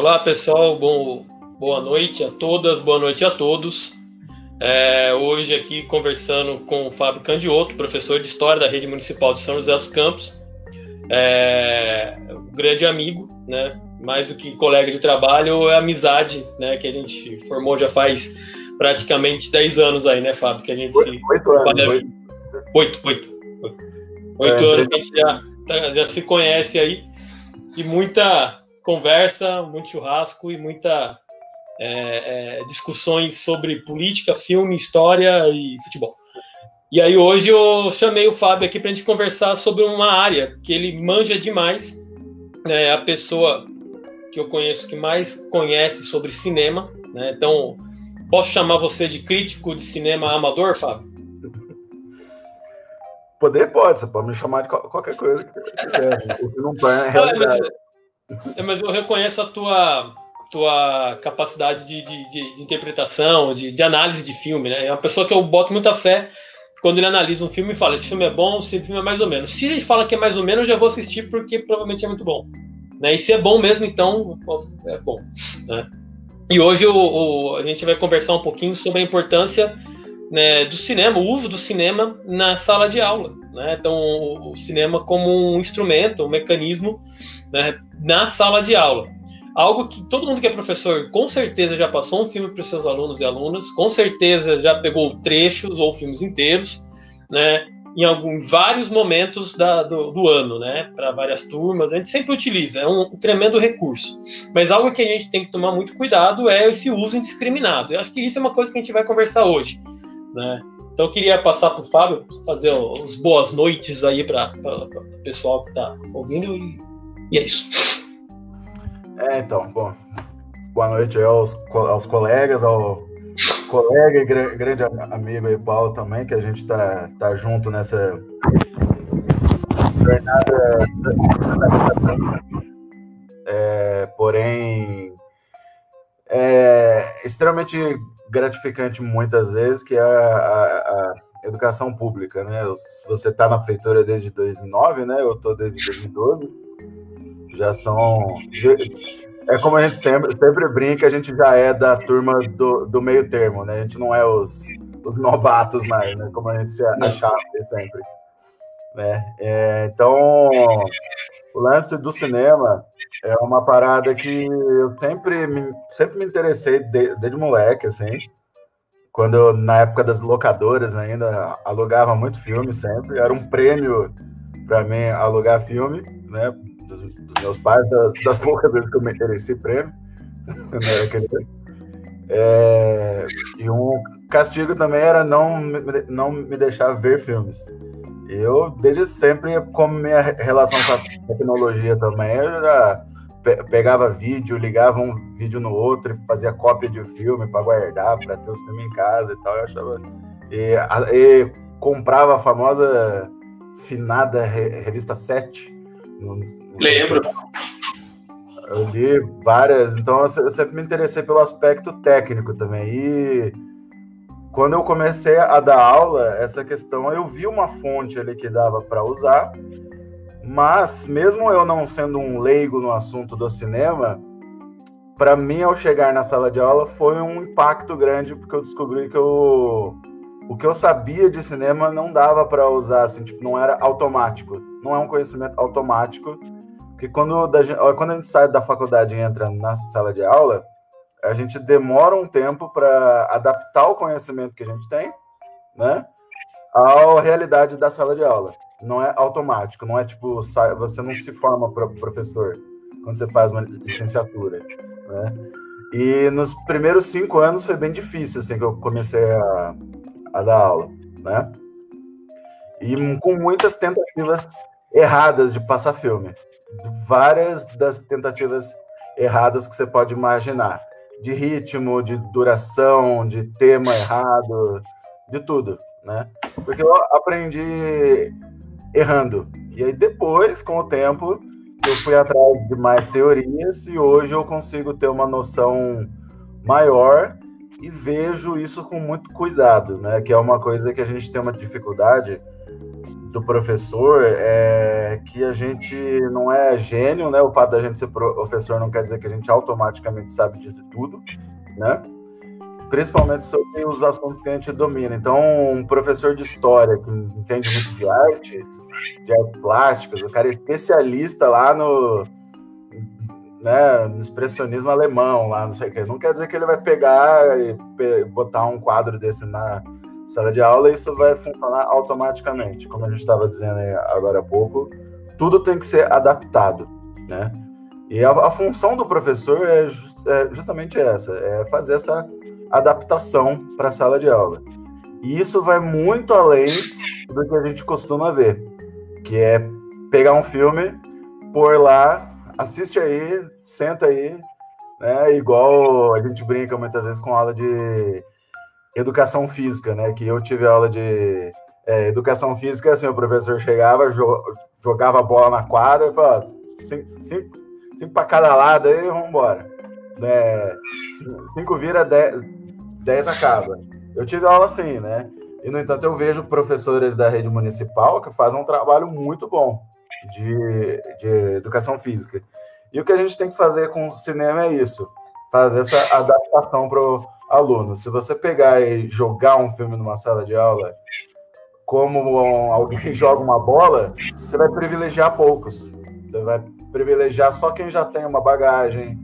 Olá pessoal, bom, boa noite a todas, boa noite a todos. É, hoje aqui conversando com o Fábio Candioto, professor de História da Rede Municipal de São José dos Campos, é, um grande amigo, né? mais do que colega de trabalho, é amizade né? que a gente formou já faz praticamente 10 anos aí, né, Fábio? Que a gente oito, se... oito anos. Oito, oito. Oito, oito é, anos que a gente já, tá, já se conhece aí. E muita conversa, muito churrasco e muita é, é, discussões sobre política, filme, história e futebol. E aí hoje eu chamei o Fábio aqui para a gente conversar sobre uma área que ele manja demais, é a pessoa que eu conheço que mais conhece sobre cinema, né? Então, posso chamar você de crítico de cinema amador, Fábio? Poder pode, você pode me chamar de qualquer coisa que quiser. o que não é realidade. Mas eu reconheço a tua tua capacidade de, de, de, de interpretação, de, de, análise de filme, né? É uma pessoa que eu boto muita fé quando ele analisa um filme e fala: esse filme é bom, esse filme é mais ou menos. Se ele fala que é mais ou menos, eu já vou assistir porque provavelmente é muito bom. Né? E se é bom mesmo, então é bom. Né? E hoje o, o, a gente vai conversar um pouquinho sobre a importância né, do cinema, o uso do cinema na sala de aula. Né? Então, o, cinema como um instrumento, um mecanismo né, na sala de aula algo que todo mundo que é professor com certeza já passou um filme para os seus alunos e alunas, com certeza já pegou trechos ou filmes inteiros, né? Em alguns vários momentos da, do, do, ano, né? Para várias turmas, a gente sempre utiliza, é um, um, tremendo recurso. Mas algo que a gente tem que tomar muito cuidado é esse uso indiscriminado. Eu acho que isso é uma coisa que a gente vai conversar hoje, né? Então eu queria passar para o Fábio fazer os boas noites aí para o pessoal que está ouvindo e, e é isso. É, então, bom. Boa noite aos, aos colegas, ao colega e grande amigo aí, Paulo, também, que a gente tá, tá junto nessa jornada. É, porém, é extremamente gratificante muitas vezes que é a, a, a educação pública, né? Se você está na prefeitura desde 2009, né? Eu estou desde 2012 já são. É como a gente sempre, sempre brinca, a gente já é da turma do, do meio termo, né? A gente não é os, os novatos mais, né? Como a gente se achava sempre. Né? É, então, o lance do cinema é uma parada que eu sempre me, sempre me interessei desde, desde moleque, assim. Quando eu, na época das locadoras ainda, alugava muito filme sempre. Era um prêmio para mim alugar filme, né? dos, dos meus pais, das, das, poucas vezes que eu prêmio, quando era criança. É, e um castigo também era não, não me deixar ver filmes. Eu, desde sempre, como minha relação com a tecnologia também, eu já pegava vídeo, ligava um vídeo no outro e fazia cópia de filme para guardar, para ter os filmes em casa e tal. Eu achava. E, e comprava a famosa finada revista 7 no, Lembro. Eu li várias, então eu sempre me interessei pelo aspecto técnico também. E quando eu comecei a dar aula, essa questão eu vi uma fonte ali que dava para usar, mas mesmo eu não sendo um leigo no assunto do cinema, para mim ao chegar na sala de aula foi um impacto grande porque eu descobri que eu, o que eu sabia de cinema não dava para usar assim, tipo, não era automático, não é um conhecimento automático porque quando, quando a gente sai da faculdade e entra na sala de aula, a gente demora um tempo para adaptar o conhecimento que a gente tem, né, à realidade da sala de aula. Não é automático, não é tipo, você não se forma para professor quando você faz uma licenciatura, né? E nos primeiros cinco anos foi bem difícil, assim, que eu comecei a, a dar aula, né? E com muitas tentativas erradas de passar filme várias das tentativas erradas que você pode imaginar. De ritmo, de duração, de tema errado, de tudo, né? Porque eu aprendi errando. E aí depois, com o tempo, eu fui atrás de mais teorias e hoje eu consigo ter uma noção maior e vejo isso com muito cuidado, né? Que é uma coisa que a gente tem uma dificuldade do professor é que a gente não é gênio, né? O fato da gente ser professor não quer dizer que a gente automaticamente sabe de tudo, né? Principalmente sobre os assuntos que a gente domina. Então, um professor de história que entende muito de arte, de artes plásticas, o cara é especialista lá no, né, no expressionismo alemão, lá, não sei o quê. Não quer dizer que ele vai pegar e botar um quadro desse na sala de aula isso vai funcionar automaticamente. Como a gente estava dizendo agora há pouco, tudo tem que ser adaptado, né? E a, a função do professor é, just, é, justamente essa, é fazer essa adaptação para a sala de aula. E isso vai muito além do que a gente costuma ver, que é pegar um filme, pôr lá assiste aí, senta aí, né? Igual a gente brinca muitas vezes com aula de educação física, né? Que eu tive aula de é, educação física, assim, o professor chegava, jo jogava a bola na quadra e falava, cinco, cinco, cinco para cada lado aí, vamos embora. Né? Cinco vira, dez, dez acaba. Eu tive aula assim, né? E, no entanto, eu vejo professores da rede municipal que fazem um trabalho muito bom de, de educação física. E o que a gente tem que fazer com o cinema é isso, fazer essa adaptação para aluno. Se você pegar e jogar um filme numa sala de aula, como alguém joga uma bola, você vai privilegiar poucos. Você vai privilegiar só quem já tem uma bagagem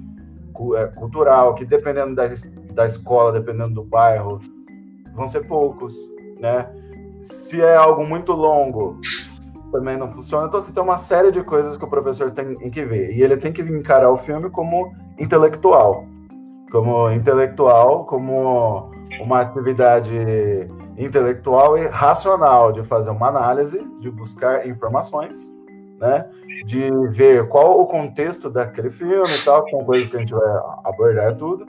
é, cultural, que dependendo da, da escola, dependendo do bairro, vão ser poucos, né? Se é algo muito longo, também não funciona. Então, assim, tem uma série de coisas que o professor tem que ver. E ele tem que encarar o filme como intelectual. Como intelectual, como uma atividade intelectual e racional de fazer uma análise, de buscar informações, né? De ver qual o contexto daquele filme e tal, que são coisas que a gente vai abordar tudo,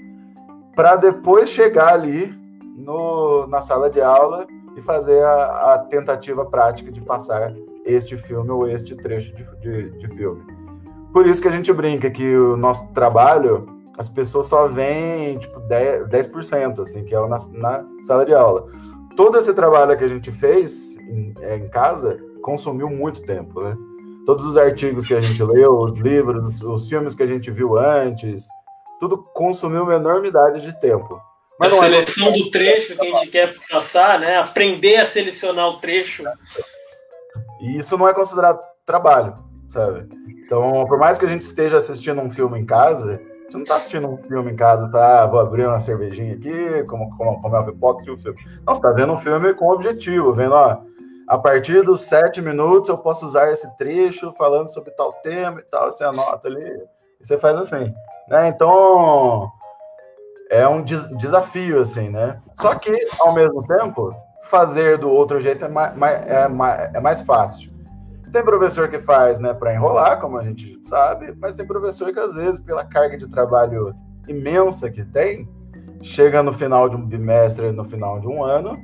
para depois chegar ali no, na sala de aula e fazer a, a tentativa prática de passar este filme ou este trecho de, de, de filme. Por isso que a gente brinca que o nosso trabalho, as pessoas só veem tipo 10%, 10% assim, que é na, na sala de aula. Todo esse trabalho que a gente fez em, é, em casa consumiu muito tempo, né? Todos os artigos que a gente leu, os livros, os filmes que a gente viu antes, tudo consumiu uma enormidade de tempo. Mas a é seleção é... do trecho que a gente quer passar, né? Aprender a selecionar o trecho e isso não é considerado trabalho, sabe? Então, por mais que a gente esteja assistindo um filme em casa, gente não está assistindo um filme em casa para, ah, vou abrir uma cervejinha aqui, como, como, como é uma pipoca e um filme. Não, você está vendo um filme com objetivo, vendo, ó, a partir dos sete minutos eu posso usar esse trecho falando sobre tal tema e tal, você anota ali, e você faz assim, né? Então, é um des desafio, assim, né? Só que, ao mesmo tempo, fazer do outro jeito é mais, é mais, é mais fácil. Tem professor que faz né, para enrolar, como a gente sabe, mas tem professor que, às vezes, pela carga de trabalho imensa que tem, chega no final de um bimestre, no final de um ano,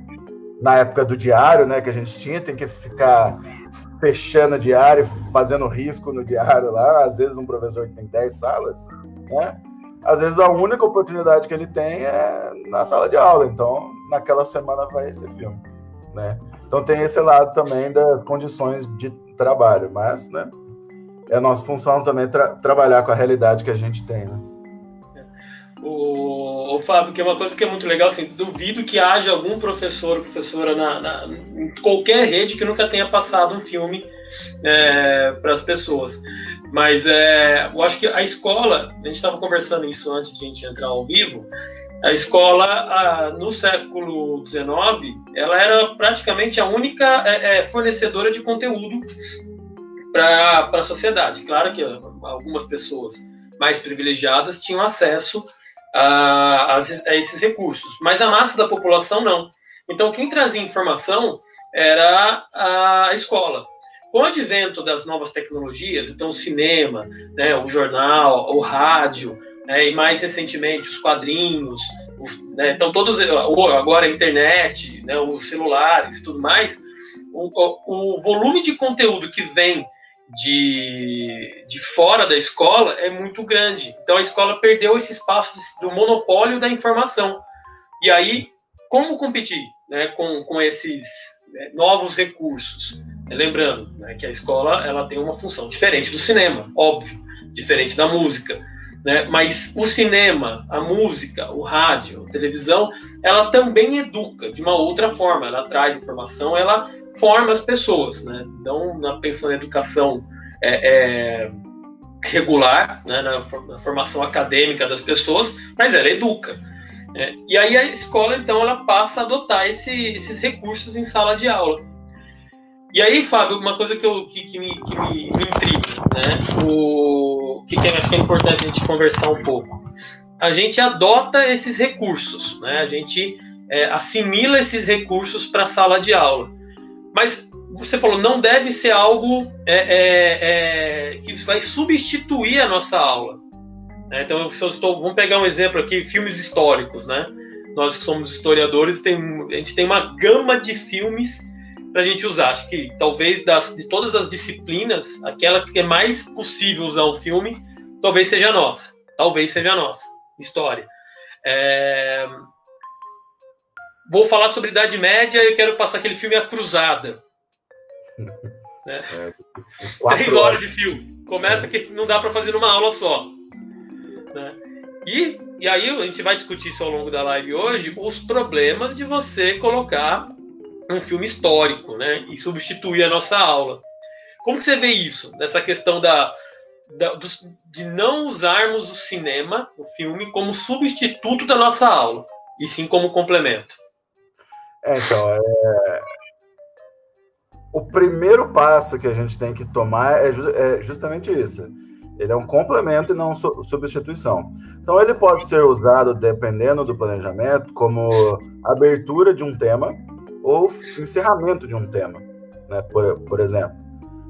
na época do diário, né, que a gente tinha, tem que ficar fechando diário, fazendo risco no diário lá. Às vezes, um professor que tem 10 salas, né? Às vezes, a única oportunidade que ele tem é na sala de aula. Então, naquela semana vai esse filme, né? Então tem esse lado também das condições de trabalho, mas, né? É nossa função também tra trabalhar com a realidade que a gente tem, né? O, o, Fábio, que é uma coisa que é muito legal, assim, duvido que haja algum professor professora na, na, em qualquer rede que nunca tenha passado um filme é, para as pessoas. Mas é, eu acho que a escola, a gente estava conversando isso antes de a gente entrar ao vivo, a escola, a, no século XIX, ela era praticamente a única é, é, fornecedora de conteúdo para a sociedade. Claro que algumas pessoas mais privilegiadas tinham acesso a, a, a, esses recursos, mas a massa da população não. Então, quem trazia informação era a escola. Com o advento das novas tecnologias, então o cinema, né, o jornal, o rádio, né, e mais recentemente os quadrinhos, os, né, então todos agora a internet, né, os celulares, tudo mais, o, o, volume de conteúdo que vem de, de fora da escola é muito grande. Então a escola perdeu esse espaço do monopólio da informação. E aí, como competir né, com, com esses né, novos recursos? Lembrando né, que a escola ela tem uma função diferente do cinema, óbvio, diferente da música. Né? Mas o cinema, a música, o rádio, a televisão, ela também educa de uma outra forma. Ela traz informação, ela forma as pessoas. Né? Então, na, pensando em educação é, é, regular, né? na, na, formação acadêmica das pessoas, mas ela educa. Né? E aí a escola, então, ela passa a adotar esse, esses recursos em sala de aula. E aí, Fábio, uma coisa que, eu, que, que, me, que me, me intriga, né? O que, que acho que é importante a gente conversar um pouco. A gente adota esses recursos, né? A gente é, assimila esses recursos para a sala de aula. Mas você falou, não deve ser algo é, é, é que vai substituir a nossa aula. Né? Então, estou, vamos pegar um exemplo aqui, filmes históricos, né? Nós que somos historiadores, tem, a gente tem uma gama de filmes para a gente usar. Acho que talvez das, de todas as disciplinas, aquela que é mais possível usar o filme, talvez seja a nossa. Talvez seja a nossa. História. É... Vou falar sobre Idade Média e quero passar aquele filme A Cruzada. né? é, Três horas de filme. Começa que não dá para fazer numa aula só. Né? E, e aí a gente vai discutir isso ao longo da live hoje, os problemas de você colocar um filme histórico, né? E substituir a nossa aula. Como que você vê isso? Nessa questão da, da de não usarmos o cinema, o filme, como substituto da nossa aula, e sim como complemento. É, então, é... o primeiro passo que a gente tem que tomar é, ju é justamente isso. Ele é um complemento e não su substituição. Então, ele pode ser usado, dependendo do planejamento, como abertura de um tema, ou encerramento de um tema, né? Por, por exemplo,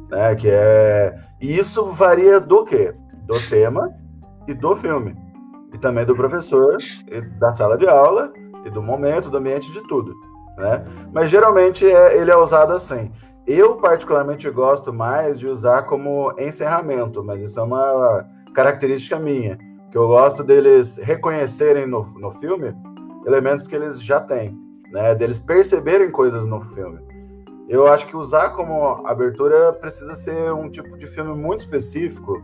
né? Que é e isso varia do quê? Do tema e do filme e também do professor e da sala de aula e do momento, do ambiente, de tudo, né? Mas geralmente é, ele é usado assim. Eu particularmente gosto mais de usar como encerramento, mas isso é uma característica minha, que eu gosto deles reconhecerem no, no filme elementos que eles já têm né? Deles perceberem coisas no filme. Eu acho que usar como abertura precisa ser um tipo de filme muito específico.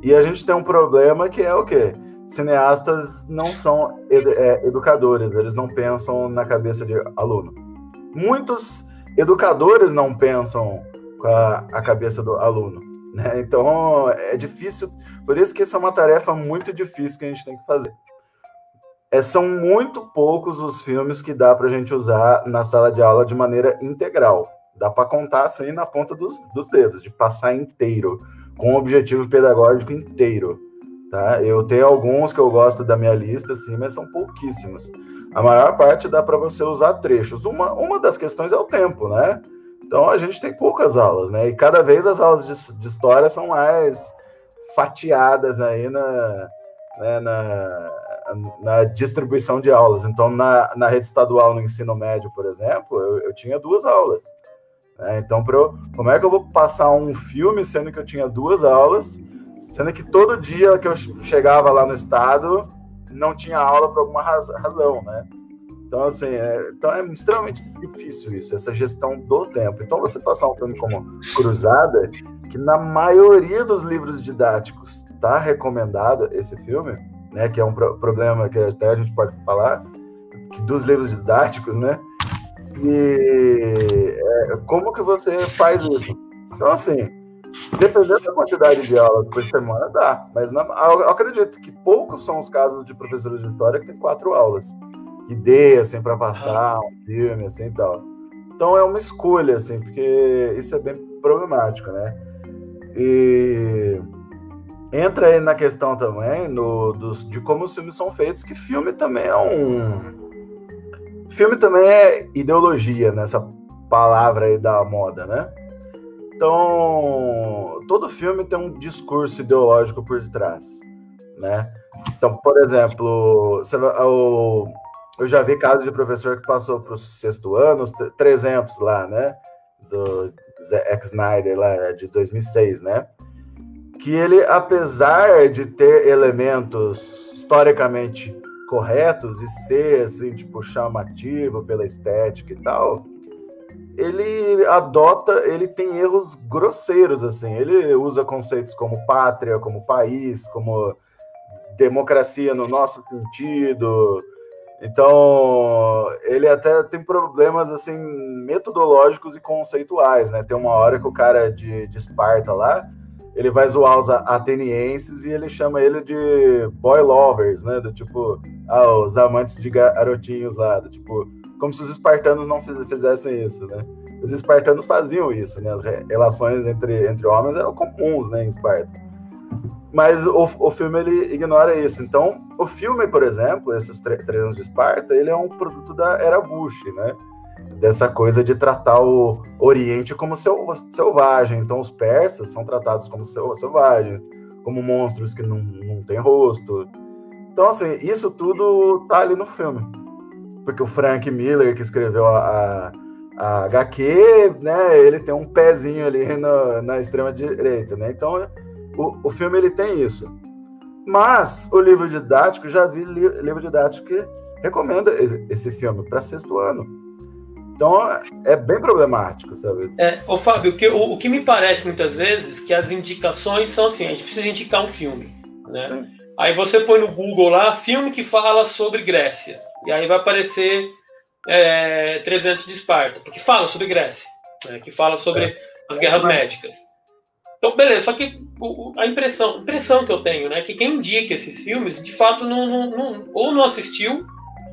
E a gente tem um problema que é o quê? Cineastas não são é, educadores, eles não pensam na cabeça de aluno. Muitos educadores não pensam com a, a cabeça do aluno. Né? Então é difícil, por isso que essa é uma tarefa muito difícil que a gente tem que fazer é, são muito poucos os filmes que dá para a gente usar na sala de aula de maneira integral. Dá para contar assim na ponta dos, dos dedos, de passar inteiro, com um objetivo pedagógico inteiro. Tá? Eu tenho alguns que eu gosto da minha lista, sim, mas são pouquíssimos. A maior parte dá para você usar trechos. Uma, uma das questões é o tempo, né? Então a gente tem poucas aulas, né? E cada vez as aulas de, de história são mais fatiadas aí na, né, na, na distribuição de aulas. Então, na, na rede estadual no ensino médio, por exemplo, eu, eu tinha duas aulas. Né? Então, eu, como é que eu vou passar um filme sendo que eu tinha duas aulas, sendo que todo dia que eu chegava lá no estado não tinha aula por alguma razão, né? Então, assim, é, então é extremamente difícil isso, essa gestão do tempo. Então, você passar um filme como Cruzada, que na maioria dos livros didáticos está recomendado esse filme, né, que é um pro problema que até a gente pode falar, que dos livros didáticos, né? E é, como que você faz isso? Então, assim, dependendo da quantidade de aulas por semana, dá. Mas na, eu acredito que poucos são os casos de professores de história que tem quatro aulas. Que dê, assim, para passar um filme, assim, e tal. Então, é uma escolha, assim, porque isso é bem problemático, né? E entra aí na questão também no, dos, de como os filmes são feitos, que filme também é um. Filme também é ideologia, nessa palavra aí da moda, né? Então, todo filme tem um discurso ideológico por trás, né? Então, por exemplo, eu, já vi casos de professor que passou para o sexto ano, 300 lá, né? Do Zack Snyder, lá de 2006, né? Que ele, apesar de ter elementos historicamente corretos e ser, assim, tipo, chamativo pela estética e tal, ele adota, ele tem erros grosseiros, assim. Ele usa conceitos como pátria, como país, como democracia no nosso sentido. Então, ele até tem problemas, assim, metodológicos e conceituais, né? Tem uma hora que o cara de, de Esparta lá, ele vai zoar os atenienses e ele chama ele de boy lovers, né? Do tipo, ah, os amantes de garotinhos lá, do tipo, como se os espartanos não fizessem isso, né? Os espartanos faziam isso, né? As relações entre, entre homens eram comuns, né, em Esparta. Mas o, o filme ele ignora isso. Então, o filme, por exemplo, esses três anos de Esparta, ele é um produto da era Bush, né? Dessa coisa de tratar o Oriente como selvagem. Então, os persas são tratados como selvagens, como monstros que não, não têm rosto. Então, assim, isso tudo tá ali no filme. Porque o Frank Miller, que escreveu a, a, a HQ, né, ele tem um pezinho ali no, na extrema direita, né? Então, o, o filme ele tem isso. Mas o livro didático, já vi li, livro didático que recomenda esse, esse filme para sexto ano. Então é bem problemático, sabe? É, ô Fábio, o que, o, o que me parece muitas vezes que as indicações são assim: a gente precisa indicar um filme, né? Sim. Aí você põe no Google lá filme que fala sobre Grécia. E aí vai aparecer é, 300 de Esparta, porque fala sobre Grécia, né? que fala sobre é. as guerras médicas. Então, beleza, só que a impressão, impressão que eu tenho, né, que quem indica esses filmes, de fato, não, não, não ou não assistiu,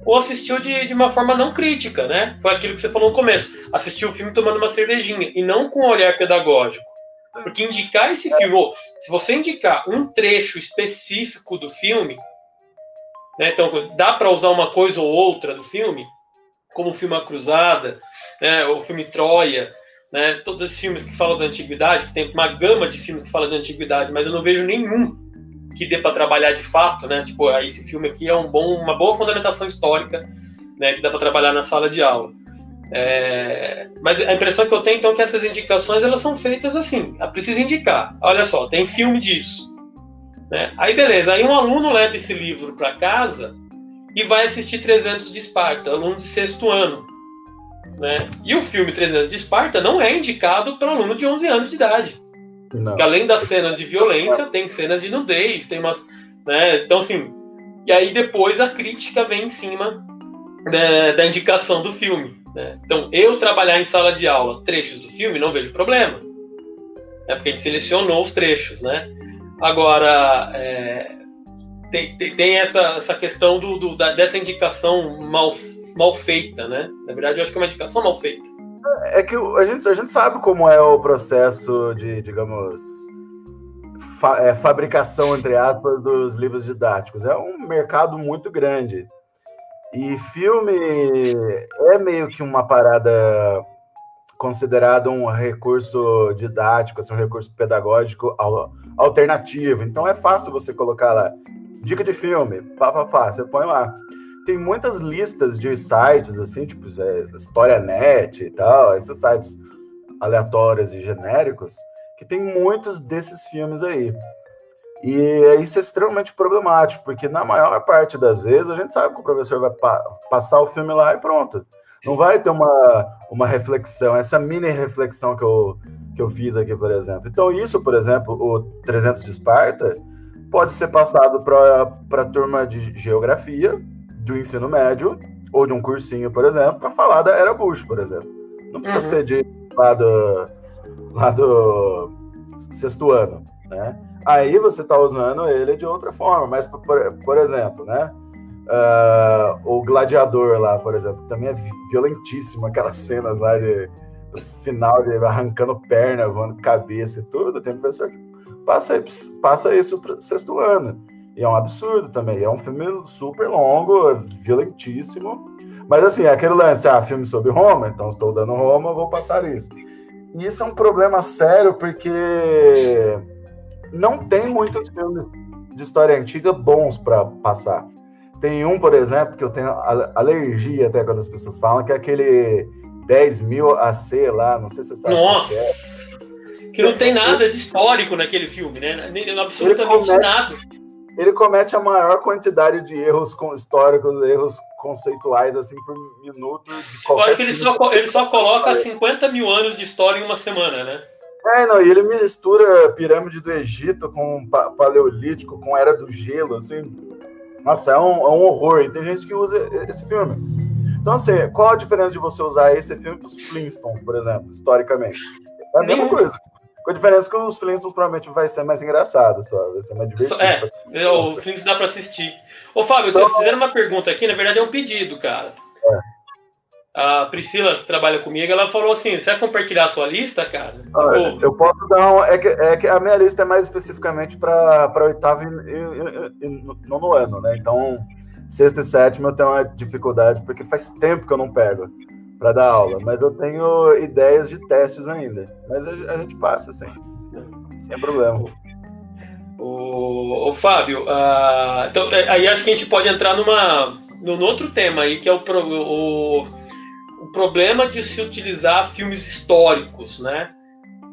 ou assistiu de, de uma forma não crítica, né? Foi aquilo que você falou no começo. Assistiu o filme tomando uma cervejinha, e não com um olhar pedagógico. Porque indicar esse filme, ou se você indicar um trecho específico do filme, né, então dá para usar uma coisa ou outra do filme, como o filme A Cruzada, né, o filme Troia, né? Todos esses filmes que falam da antiguidade, que tem uma gama de filmes que falam da antiguidade, mas eu não vejo nenhum que dê para trabalhar de fato, né? Tipo, esse filme aqui é um bom, uma boa fundamentação histórica, né? Que dá para trabalhar na sala de aula. É... Mas a impressão que eu tenho então é que essas indicações elas são feitas assim, precisa indicar. Olha só, tem filme disso, né? Aí beleza, aí um aluno leva esse livro para casa e vai assistir 300 de Esparta, aluno de sexto ano. Né? E o filme 300 de Esparta não é indicado para aluno de 11 anos de idade. Além das cenas de violência, tem cenas de nudez, tem umas. Né? Então, assim. E aí depois a crítica vem em cima da, da indicação do filme. Né? Então, eu trabalhar em sala de aula trechos do filme, não vejo problema. É porque a gente selecionou os trechos, né? Agora, é, tem, tem, tem, essa, essa questão do, do da, dessa indicação mal mal feita, né? Na verdade, eu acho que é uma indicação mal feita. É que a gente, a gente sabe como é o processo de, digamos, fa é, fabricação, entre aspas, dos livros didáticos. É um mercado muito grande. E filme é meio que uma parada considerada um recurso didático, assim, um recurso pedagógico alternativo. Então é fácil você colocar lá dica de filme, pá, pá, pá, você põe lá tem muitas listas de sites, assim, tipo é, HistóriaNet e tal, esses sites aleatórios e genéricos, que tem muitos desses filmes aí. E isso é extremamente problemático, porque na maior parte das vezes a gente sabe que o professor vai pa passar o filme lá e pronto. Não vai ter uma, uma reflexão, essa mini reflexão que eu, que eu fiz aqui, por exemplo. Então, isso, por exemplo, o 300 de Esparta, pode ser passado para a turma de geografia, de um ensino médio ou de um cursinho, por exemplo, para falar da era Bush, por exemplo. Não precisa uhum. ser de lá do, lá do sexto ano, né? Aí você está usando ele de outra forma, mas por, por exemplo, né? Uh, o gladiador lá, por exemplo, também é violentíssimo, aquelas cenas lá de final de arrancando perna, voando cabeça e tudo. Tem professor que passa, passa isso para sexto ano. E é um absurdo também. É um filme super longo, violentíssimo. Mas assim, é aquele lance, ah, filme sobre Roma, então estou dando Roma, vou passar isso. E isso é um problema sério porque não tem muitos filmes de história antiga bons para passar. Tem um, por exemplo, que eu tenho alergia até quando as pessoas falam, que é aquele 10 mil AC lá, não sei se você sabe. Nossa! Que, é. que não tem nada de histórico naquele filme, né? Absolutamente nada. Ele comete a maior quantidade de erros históricos, erros conceituais, assim, por minuto. Eu acho que ele só, ele só coloca 50 mil anos de história em uma semana, né? É, não, e ele mistura pirâmide do Egito com paleolítico, com era do gelo, assim. Nossa, é um, é um horror. E tem gente que usa esse filme. Então, assim, qual a diferença de você usar esse filme para os Flintstones, por exemplo, historicamente? É a mesma coisa. Com a diferença que os Flintstones provavelmente vai ser mais engraçado, só. Vai ser mais divertido. É, o Flintstones dá para assistir. Ô, Fábio, eu tô então, fazendo uma pergunta aqui, na verdade é um pedido, cara. É. A Priscila, que trabalha comigo, ela falou assim: você vai compartilhar a sua lista, cara? Ah, tipo... Eu posso dar um. É que, é que a minha lista é mais especificamente para oitavo e, e, e, nono ano, né? Então, sexto e sétimo eu tenho uma dificuldade, porque faz tempo que eu não pego para dar aula, mas eu tenho ideias de testes ainda. Mas a, gente passa, assim, sem problema. O, o Fábio, uh, então, é, aí acho que a gente pode entrar numa, num outro tema aí, que é o, o, o problema de se utilizar filmes históricos, né?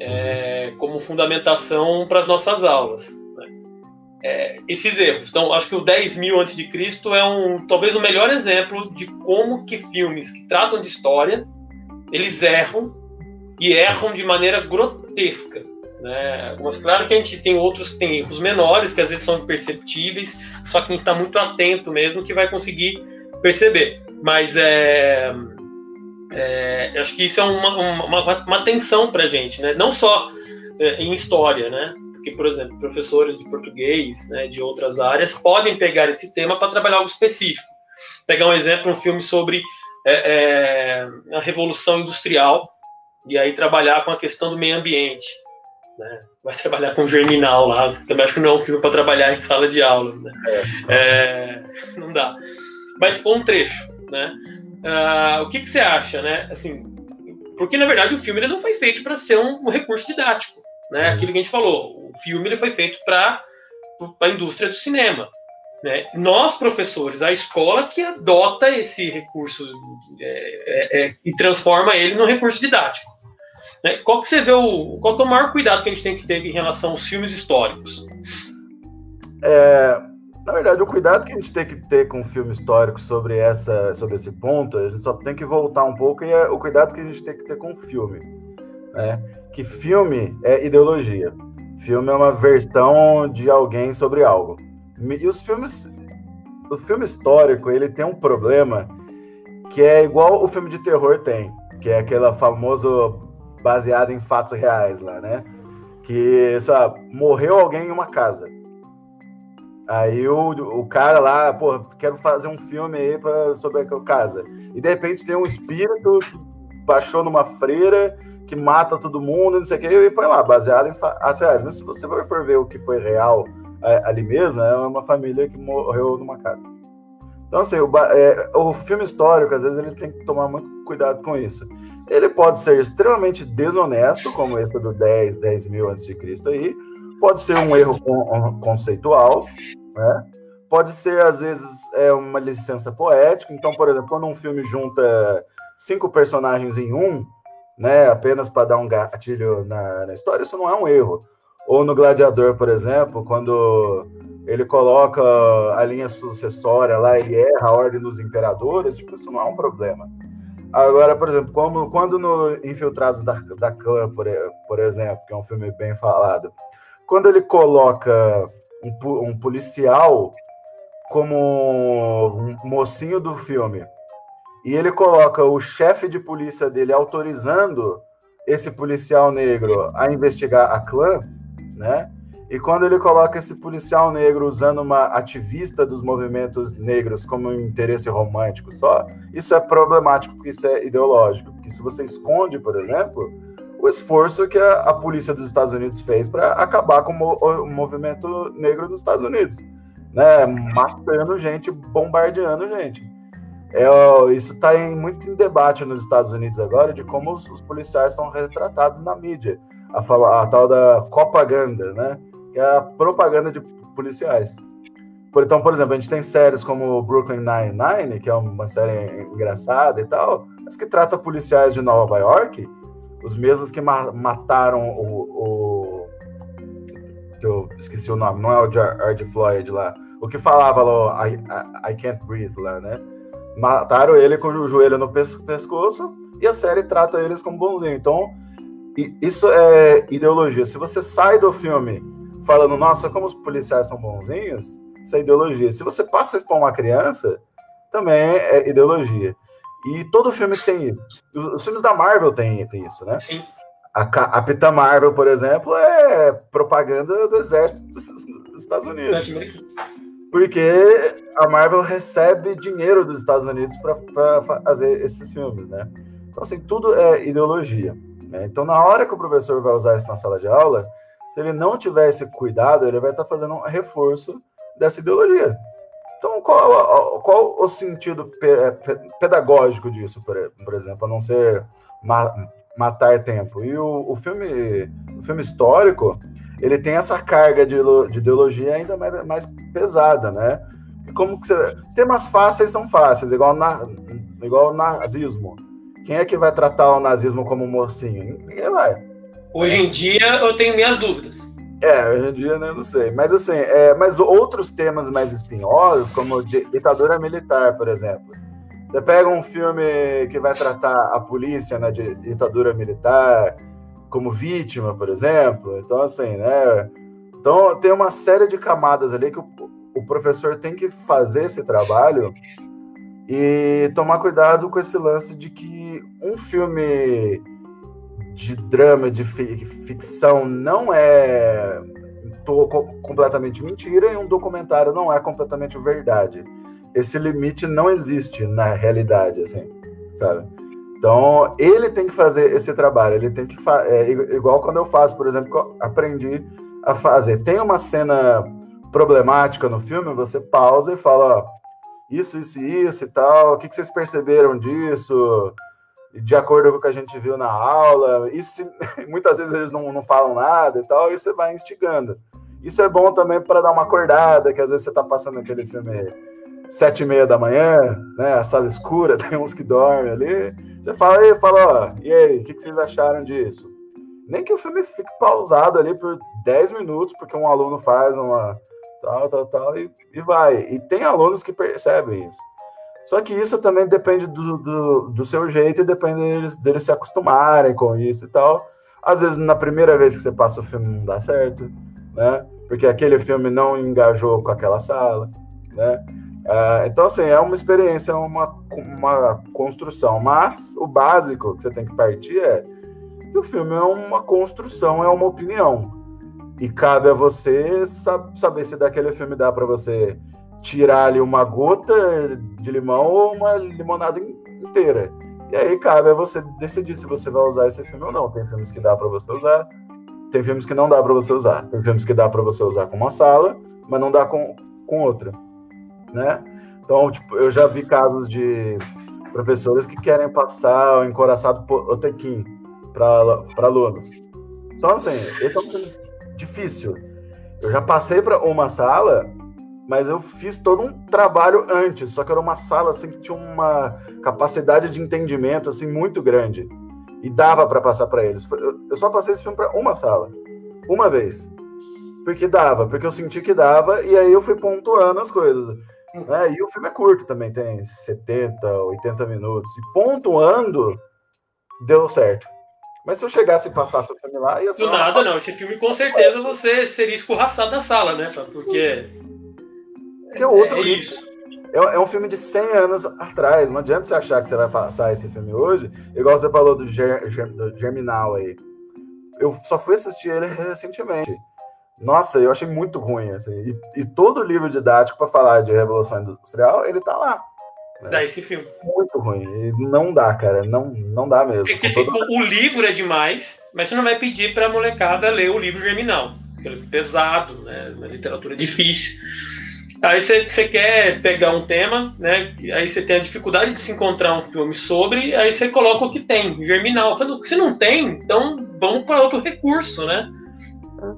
É, como fundamentação para as nossas aulas é, esses erros. Então, acho que o 10 mil antes de Cristo é um, talvez o melhor exemplo de como que filmes que tratam de história eles erram e erram de maneira grotesca. Né? Mas claro que a gente tem outros que têm erros menores, que às vezes são imperceptíveis, só que a gente está muito atento mesmo que vai conseguir perceber. Mas é, é acho que isso é uma, uma, uma atenção para a gente, né? não só é, em história, né? Porque, por exemplo, professores de português, né, de outras áreas, podem pegar esse tema para trabalhar algo específico. Pegar um exemplo, um filme sobre é, é, a Revolução Industrial, e aí trabalhar com a questão do meio ambiente. Né? Vai trabalhar com Germinal lá, também acho que não é um filme para trabalhar em sala de aula. Né? É. não dá. Mas um trecho. Né? Uh, o que, que, você acha? Né? Assim, porque, na verdade, o filme ele não foi feito para ser um, um recurso didático. Né? Aquilo que a gente falou o filme ele foi feito para a indústria do cinema. Né? Nós, professores, a escola que adota esse recurso é, é, é, e transforma ele num recurso didático. Né? Qual que você vê o, qual que é o maior cuidado que a gente tem que ter em relação aos filmes históricos? É, na verdade, o cuidado que a gente tem que ter com o filme histórico sobre, essa, sobre esse ponto, a gente só tem que voltar um pouco e é o cuidado que a gente tem que ter com o filme. Né? Que filme é ideologia. Filme é uma versão de alguém sobre algo. E os filmes. O filme histórico, ele tem um problema que é igual o filme de terror tem, que é aquela famoso baseado em fatos reais lá, né? Que, sabe, morreu alguém em uma casa. Aí o, o cara lá, pô, quero fazer um filme aí pra, sobre aquela casa. E de repente tem um espírito que baixou numa freira que mata todo mundo, não sei o que, e põe lá, baseado em fatos reais. Mas se você for ver o que foi real é, ali mesmo, é uma família que morreu numa casa. Então, assim, o, é, o filme histórico, às vezes, ele tem que tomar muito cuidado com isso. Ele pode ser extremamente desonesto, como esse do 10, 10 mil antes de Cristo aí, pode ser um erro conceitual, né? Pode ser, às vezes, é uma licença poética. Então, por exemplo, quando um filme junta cinco personagens em um, né, apenas para dar um gatilho na, na, história, isso não é um erro. Ou no Gladiador, por exemplo, quando ele coloca a linha sucessória lá, ele erra a ordem dos imperadores, tipo, isso não é um problema. Agora, por exemplo, como, quando no Infiltrados da, da Clã, por, por exemplo, que é um filme bem falado, quando ele coloca um, um policial como um mocinho do filme e ele coloca o chefe de polícia dele autorizando esse policial negro a investigar a clã, né? E quando ele coloca esse policial negro usando uma ativista dos movimentos negros como um interesse romântico só, isso é problemático porque isso é ideológico. Porque se você esconde, por exemplo, o esforço que a, a polícia dos Estados Unidos fez para acabar com o, o, movimento negro nos Estados Unidos, né? Matando gente, bombardeando gente. É, isso está muito em debate nos Estados Unidos agora de como os, os policiais são retratados na mídia. A, a, tal da propaganda, né? Que é a propaganda de policiais. Por, então, por exemplo, a gente tem séries como Brooklyn Nine-Nine, que é uma série engraçada e tal, mas que trata policiais de Nova York, os mesmos que ma mataram o, o eu esqueci o nome, não é o George Floyd lá, o que falava lá, I, I, I can't breathe lá, né? Mataram ele com o joelho no pescoço e a série trata eles como bonzinho. Então, isso é ideologia. Se você sai do filme falando, nossa, como os policiais são bonzinhos, isso é ideologia. Se você passa isso para uma criança, também é ideologia. E todo filme tem isso. Os, filmes da Marvel têm, tem isso, né? Sim. A, Capitã Marvel, por exemplo, é propaganda do exército dos, dos Estados Unidos. Porque a Marvel recebe dinheiro dos Estados Unidos para fazer esses filmes, né? Então, assim, tudo é ideologia. Né? Então, na hora que o professor vai usar isso na sala de aula, se ele não tiver esse cuidado, ele vai estar fazendo um reforço dessa ideologia. Então, qual, qual o sentido pedagógico disso, por, exemplo, a não ser ma matar tempo? E o, o, filme, o filme histórico, ele tem essa carga de, de ideologia ainda mais, mais pesada, né? Como que você, temas fáceis são fáceis, igual na, igual nazismo. Quem é que vai tratar o nazismo como mocinho? Ninguém vai. Hoje em dia eu tenho minhas dúvidas. É, hoje em dia né, não sei. Mas assim, é, mas outros temas mais espinhosos, como ditadura militar, por exemplo. Você pega um filme que vai tratar a polícia na ditadura militar como vítima, por exemplo. Então, assim, né? Então tem uma série de camadas ali que o, o professor tem que fazer esse trabalho e tomar cuidado com esse lance de que um filme de drama, de ficção, não é completamente mentira e um documentário não é completamente verdade. Esse limite não existe na realidade, assim, sabe? Então, ele tem que fazer esse trabalho, ele tem que é igual quando eu faço, por exemplo, aprendi a fazer. Tem uma cena problemática no filme, você pausa e fala, ó, isso, isso e isso e tal, o que, que vocês perceberam disso? De acordo com o que a gente viu na aula, e se, muitas vezes eles não, não falam nada e tal, e você vai instigando. Isso é bom também para dar uma acordada, que às vezes você está passando aquele filme sete e meia da manhã, né, a sala escura, tem uns que dormem ali, você fala, e fala, ó, e aí, o que, que vocês acharam disso? Nem que o filme fique pausado ali por 10 minutos, porque um aluno faz uma, tal, tal, tal, e, e vai. E tem alunos que percebem isso. Só que isso também depende do, do, do, seu jeito e depende deles, deles se acostumarem com isso e tal. Às vezes, na primeira vez que você passa o filme, não dá certo, né? Porque aquele filme não engajou com aquela sala, né? Uh, então, assim, é uma experiência, uma, uma construção. Mas o básico que você tem que partir é que o filme é uma construção, é uma opinião. E cabe a você saber se daquele filme dá para você tirar ali uma gota de limão ou uma limonada inteira. E aí cabe a você decidir se você vai usar esse filme ou não. Tem filmes que dá para você usar, tem filmes que não dá para você usar. Tem filmes que dá para você usar com uma sala, mas não dá com, com outra, né? Então, tipo, eu já vi casos de professores que querem passar o encoraçado Potequim para alunos. Então, assim, esse é um difícil. Eu já passei para uma sala, mas eu fiz todo um trabalho antes, só que era uma sala assim que tinha uma capacidade de entendimento assim muito grande e dava para passar para eles. Eu só passei esse filme para uma sala, uma vez, porque dava, porque eu senti que dava e aí eu fui pontuando as coisas. Né? E o filme é curto também, tem 70, 80 minutos. E pontuando, deu certo. Mas se eu chegasse e passasse o filme lá, ia ser. Do nada, não. Esse filme com certeza você seria escorraçado na sala, né, Porque. Porque é outro é isso. É, é, um filme de 100 anos atrás. Não adianta você achar que você vai passar esse filme hoje, igual você falou do, Ger, do Germinal aí. Eu só fui assistir ele recentemente. Nossa, eu achei muito ruim. Assim. E, e todo livro didático para falar de Revolução Industrial, ele tá lá. Né? Dá esse filme. Muito ruim. Não dá, cara. Não, não dá mesmo. Porque todo... o livro é demais, mas você não vai pedir pra molecada ler o livro germinal. Porque é pesado, né? Uma literatura difícil. Aí você quer pegar um tema, né? Aí você tem a dificuldade de se encontrar um filme sobre, aí você coloca o que tem, germinal. Se não tem, então vamos para outro recurso, né?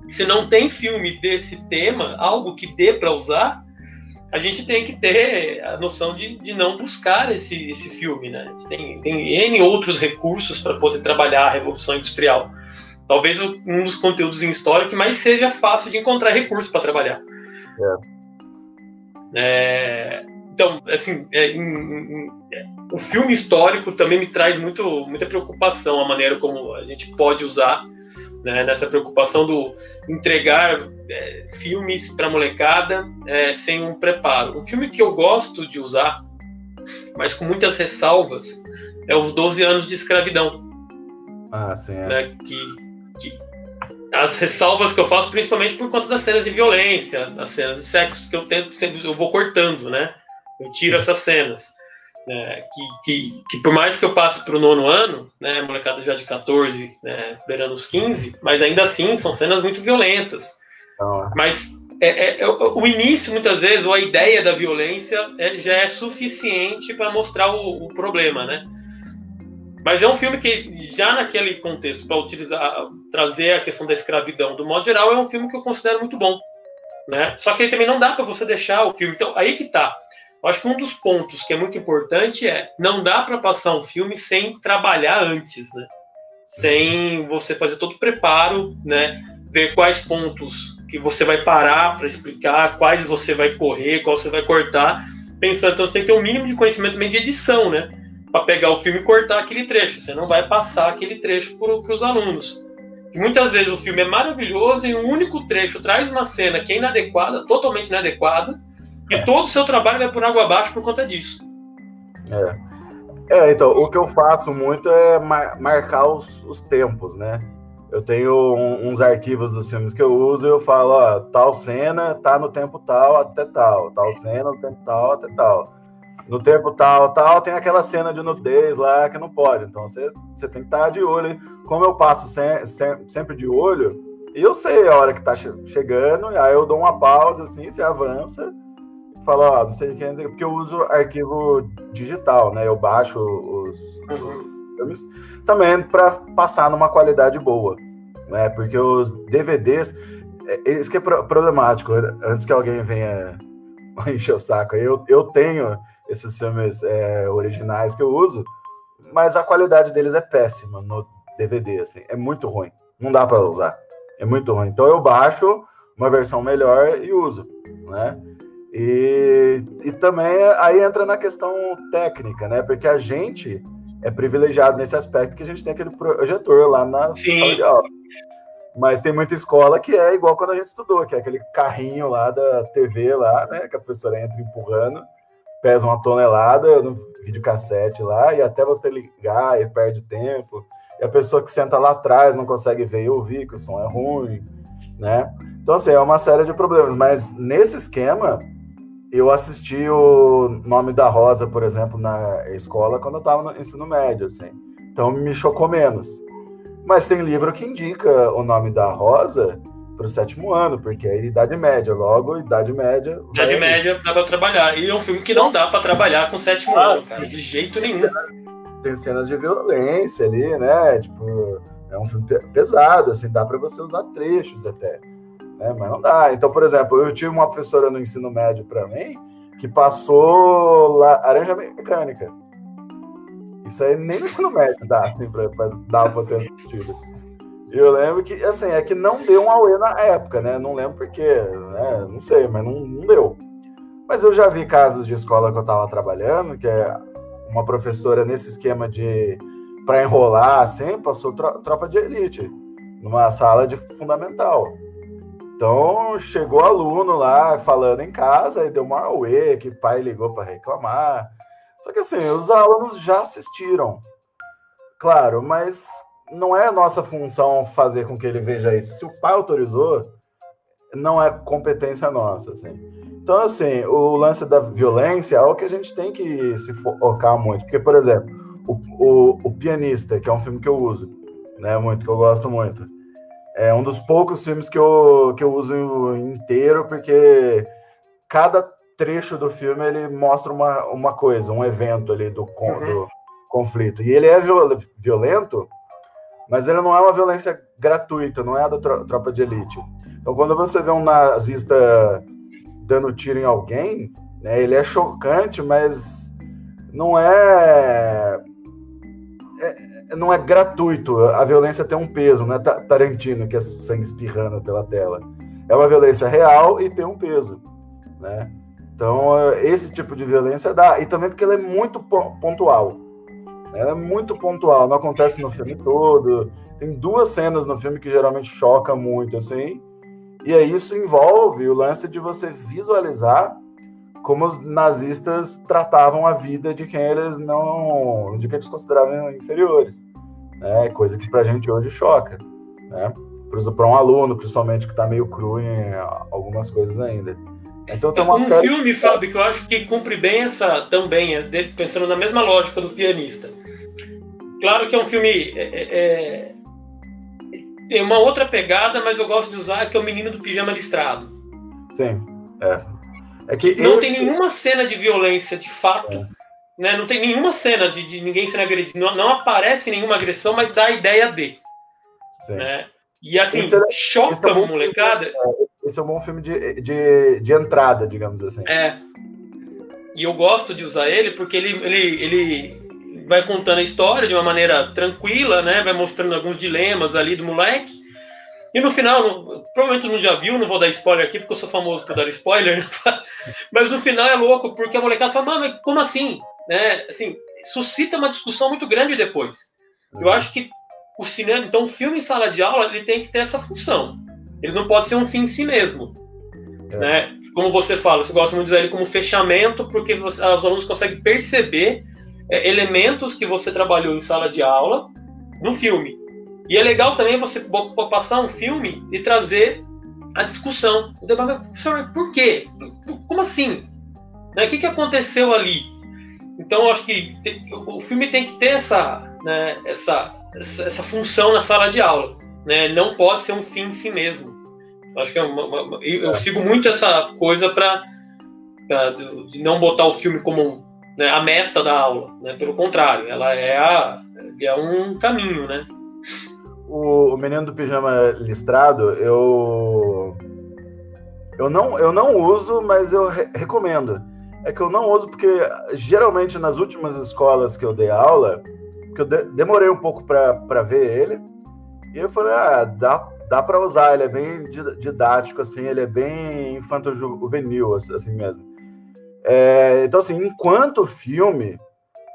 Se não tem filme desse tema, algo que dê para usar, a gente tem que ter a noção de, de não buscar esse, esse filme, né? Tem, tem N outros recursos para poder trabalhar a Revolução Industrial. talvez um dos conteúdos em história que mais seja fácil de encontrar recursos para trabalhar. É. É, então, assim, é, em, em, o filme histórico também me traz muito, muita preocupação a maneira como a gente pode usar né, nessa preocupação do entregar é, filmes para molecada é, sem um preparo. Um filme que eu gosto de usar, mas com muitas ressalvas, é Os 12 Anos de Escravidão. Ah, sim. É. Né, que, que, as ressalvas que eu faço, principalmente por conta das cenas de violência, das cenas de sexo, que eu tento sempre, eu vou cortando, né? Eu tiro essas cenas. Né, que, que, que, por mais que eu passe para o nono ano, né, molecada já de 14, né, beirando os 15, mas ainda assim são cenas muito violentas. Ah. Mas é, é, é, o início, muitas vezes, ou a ideia da violência é, já é suficiente para mostrar o, o, problema, né? Mas é um filme que, já naquele contexto, para utilizar, trazer a questão da escravidão, do modo geral, é um filme que eu considero muito bom. Né? Só que aí também não dá para você deixar o filme. Então, aí que tá. Acho que um dos pontos que é muito importante é não dá para passar um filme sem trabalhar antes, né? Sem você fazer todo o preparo, né? Ver quais pontos que você vai parar para explicar, quais você vai correr, qual você vai cortar, pensando então você tem que ter um mínimo de conhecimento também de edição, né? Para pegar o filme e cortar aquele trecho. Você não vai passar aquele trecho para os alunos. E muitas vezes o filme é maravilhoso e um único trecho traz uma cena que é inadequada, totalmente inadequada, e todo o seu trabalho vai por água abaixo por conta disso. É. É, então, o que eu faço muito é mar marcar os, os, tempos, né? Eu tenho um, uns arquivos dos filmes que eu uso e eu falo, ó, tal cena tá no tempo tal até tal, tal cena no tempo tal até tal. No tempo tal, tal, tem aquela cena de nudez lá que não pode. Então você, você tem que estar tá de olho. Como eu passo sem, sem, sempre de olho, eu sei a hora que tá chegando, aí eu dou uma pausa assim, se avança, fala, ó, não sei quem, porque eu uso arquivo digital, né? Eu baixo os, uhum. filmes também para passar numa qualidade boa, né? Porque os DVDs, é, isso que é problemático. Antes que alguém venha encher o saco, eu, eu tenho esses filmes é, originais que eu uso, mas a qualidade deles é péssima no DVD, assim, é muito ruim. Não dá para usar. É muito ruim. Então eu baixo uma versão melhor e uso, né? E, e também aí entra na questão técnica, né? Porque a gente é privilegiado nesse aspecto que a gente tem aquele projetor lá na Sim. sala de aula. Mas tem muita escola que é igual quando a gente estudou, que é aquele carrinho lá da TV lá, né? Que a professora entra empurrando, pesa uma tonelada no videocassete lá, e até você ligar e perde tempo. E a pessoa que senta lá atrás não consegue ver e ouvir, que o som é ruim, né? Então, assim, é uma série de problemas. Mas nesse esquema, eu assisti o Nome da Rosa, por exemplo, na escola quando eu estava no ensino médio, assim. Então me chocou menos. Mas tem livro que indica o Nome da Rosa para o sétimo ano, porque é Idade Média. Logo, Idade Média. Idade vai... Média dá para trabalhar. E é um filme que não dá para trabalhar com o sétimo ah, ano, cara, de jeito nenhum. Tem cenas de violência ali, né? Tipo, é um filme pesado, assim, dá para você usar trechos até né? Mas não dá. Então, por exemplo, eu tive uma professora no ensino médio para mim que passou laranja mecânica. Isso aí nem no ensino médio dá, assim, pra, pra dar pra assistido. E eu lembro que, assim, é que não deu um Aue na época, né? Não lembro porquê, né? Não sei, mas não, não deu. Mas eu já vi casos de escola que eu tava trabalhando, que é uma professora nesse esquema de para enrolar, assim, passou tropa de elite numa sala de fundamental. Então, chegou aluno lá falando em casa e deu uma auê que pai ligou para reclamar. Só que assim, os alunos já assistiram. Claro, mas não é nossa função fazer com que ele veja isso. Se o pai autorizou, não é competência nossa, assim. Então, assim, o lance da violência é o que a gente tem que se focar muito. Porque, por exemplo, o, o, o Pianista, que é um filme que eu uso, né, muito, que eu gosto muito é um dos poucos filmes que eu, que eu uso inteiro, porque cada trecho do filme ele mostra uma, uma coisa, um evento ali do, uhum. do conflito. E ele é violento, mas ele não é uma violência gratuita, não é a da tropa de elite. Então, quando você vê um nazista dando tiro em alguém, né, ele é chocante, mas não é, é não é gratuito. A violência tem um peso, não é Tarantino que é sangue espirrando pela tela. É uma violência real e tem um peso, né? Então, esse tipo de violência dá. E também porque ela é muito pontual. Ela é muito pontual, não acontece no filme todo. Tem duas cenas no filme que geralmente choca muito, assim. E aí isso envolve o lance de você visualizar como os nazistas tratavam a vida de quem eles não, de quem eles consideravam inferiores, né? Coisa que para a gente hoje choca, né? Para um aluno, principalmente que está meio cru em algumas coisas ainda. Então tem uma um série... filme, Fábio, que eu acho que cumpre bem essa também, é pensando na mesma lógica do pianista. Claro que é um filme é, é, é, tem uma outra pegada, mas eu gosto de usar que é o Menino do Pijama Listrado. Sim, é. É que não tem nenhuma cena de violência de fato. É. Né? Não tem nenhuma cena de, de ninguém sendo agredido. Não, não, aparece nenhuma agressão, mas dá a ideia de. Né? E assim, é, choca é a molecada. Filme, esse é um bom filme de, de, de entrada, digamos assim. É. E eu gosto de usar ele porque ele, ele, ele vai contando a história de uma maneira tranquila, né? Vai mostrando alguns dilemas ali do moleque. E no final, provavelmente não já viu, não vou dar spoiler aqui, porque eu sou famoso por dar spoiler, né? mas no final é louco, porque a molecada fala, mano, como assim? Né? Assim, suscita uma discussão muito grande depois. Eu acho que o cinema, então o filme em sala de aula, ele tem que ter essa função. Ele não pode ser um fim em si mesmo. É. Né? Como você fala, você gosta muito de usar ele como fechamento, porque você, os alunos conseguem perceber é, elementos que você trabalhou em sala de aula no filme. E é legal também você passar um filme e trazer a discussão. O debate, professor, por quê? Como assim? Né? O que, que aconteceu ali? Então, eu acho que o filme tem que ter essa, né, essa, essa, função na sala de aula. Né? Não pode ser um fim em si mesmo. Eu acho que é uma, uma, eu, é. sigo muito essa coisa para de não botar o filme como né, a meta da aula. Né? Pelo contrário, ela é, a, é um caminho, né? O, o menino do pijama listrado, eu eu não, eu não uso, mas eu re recomendo. É que eu não uso porque geralmente nas últimas escolas que eu dei aula, que eu de demorei um pouco para ver ele, e eu falei, ah, dá, dá para usar, ele é bem didático, assim, ele é bem infanto-juvenil, assim mesmo. É, então, assim, enquanto filme,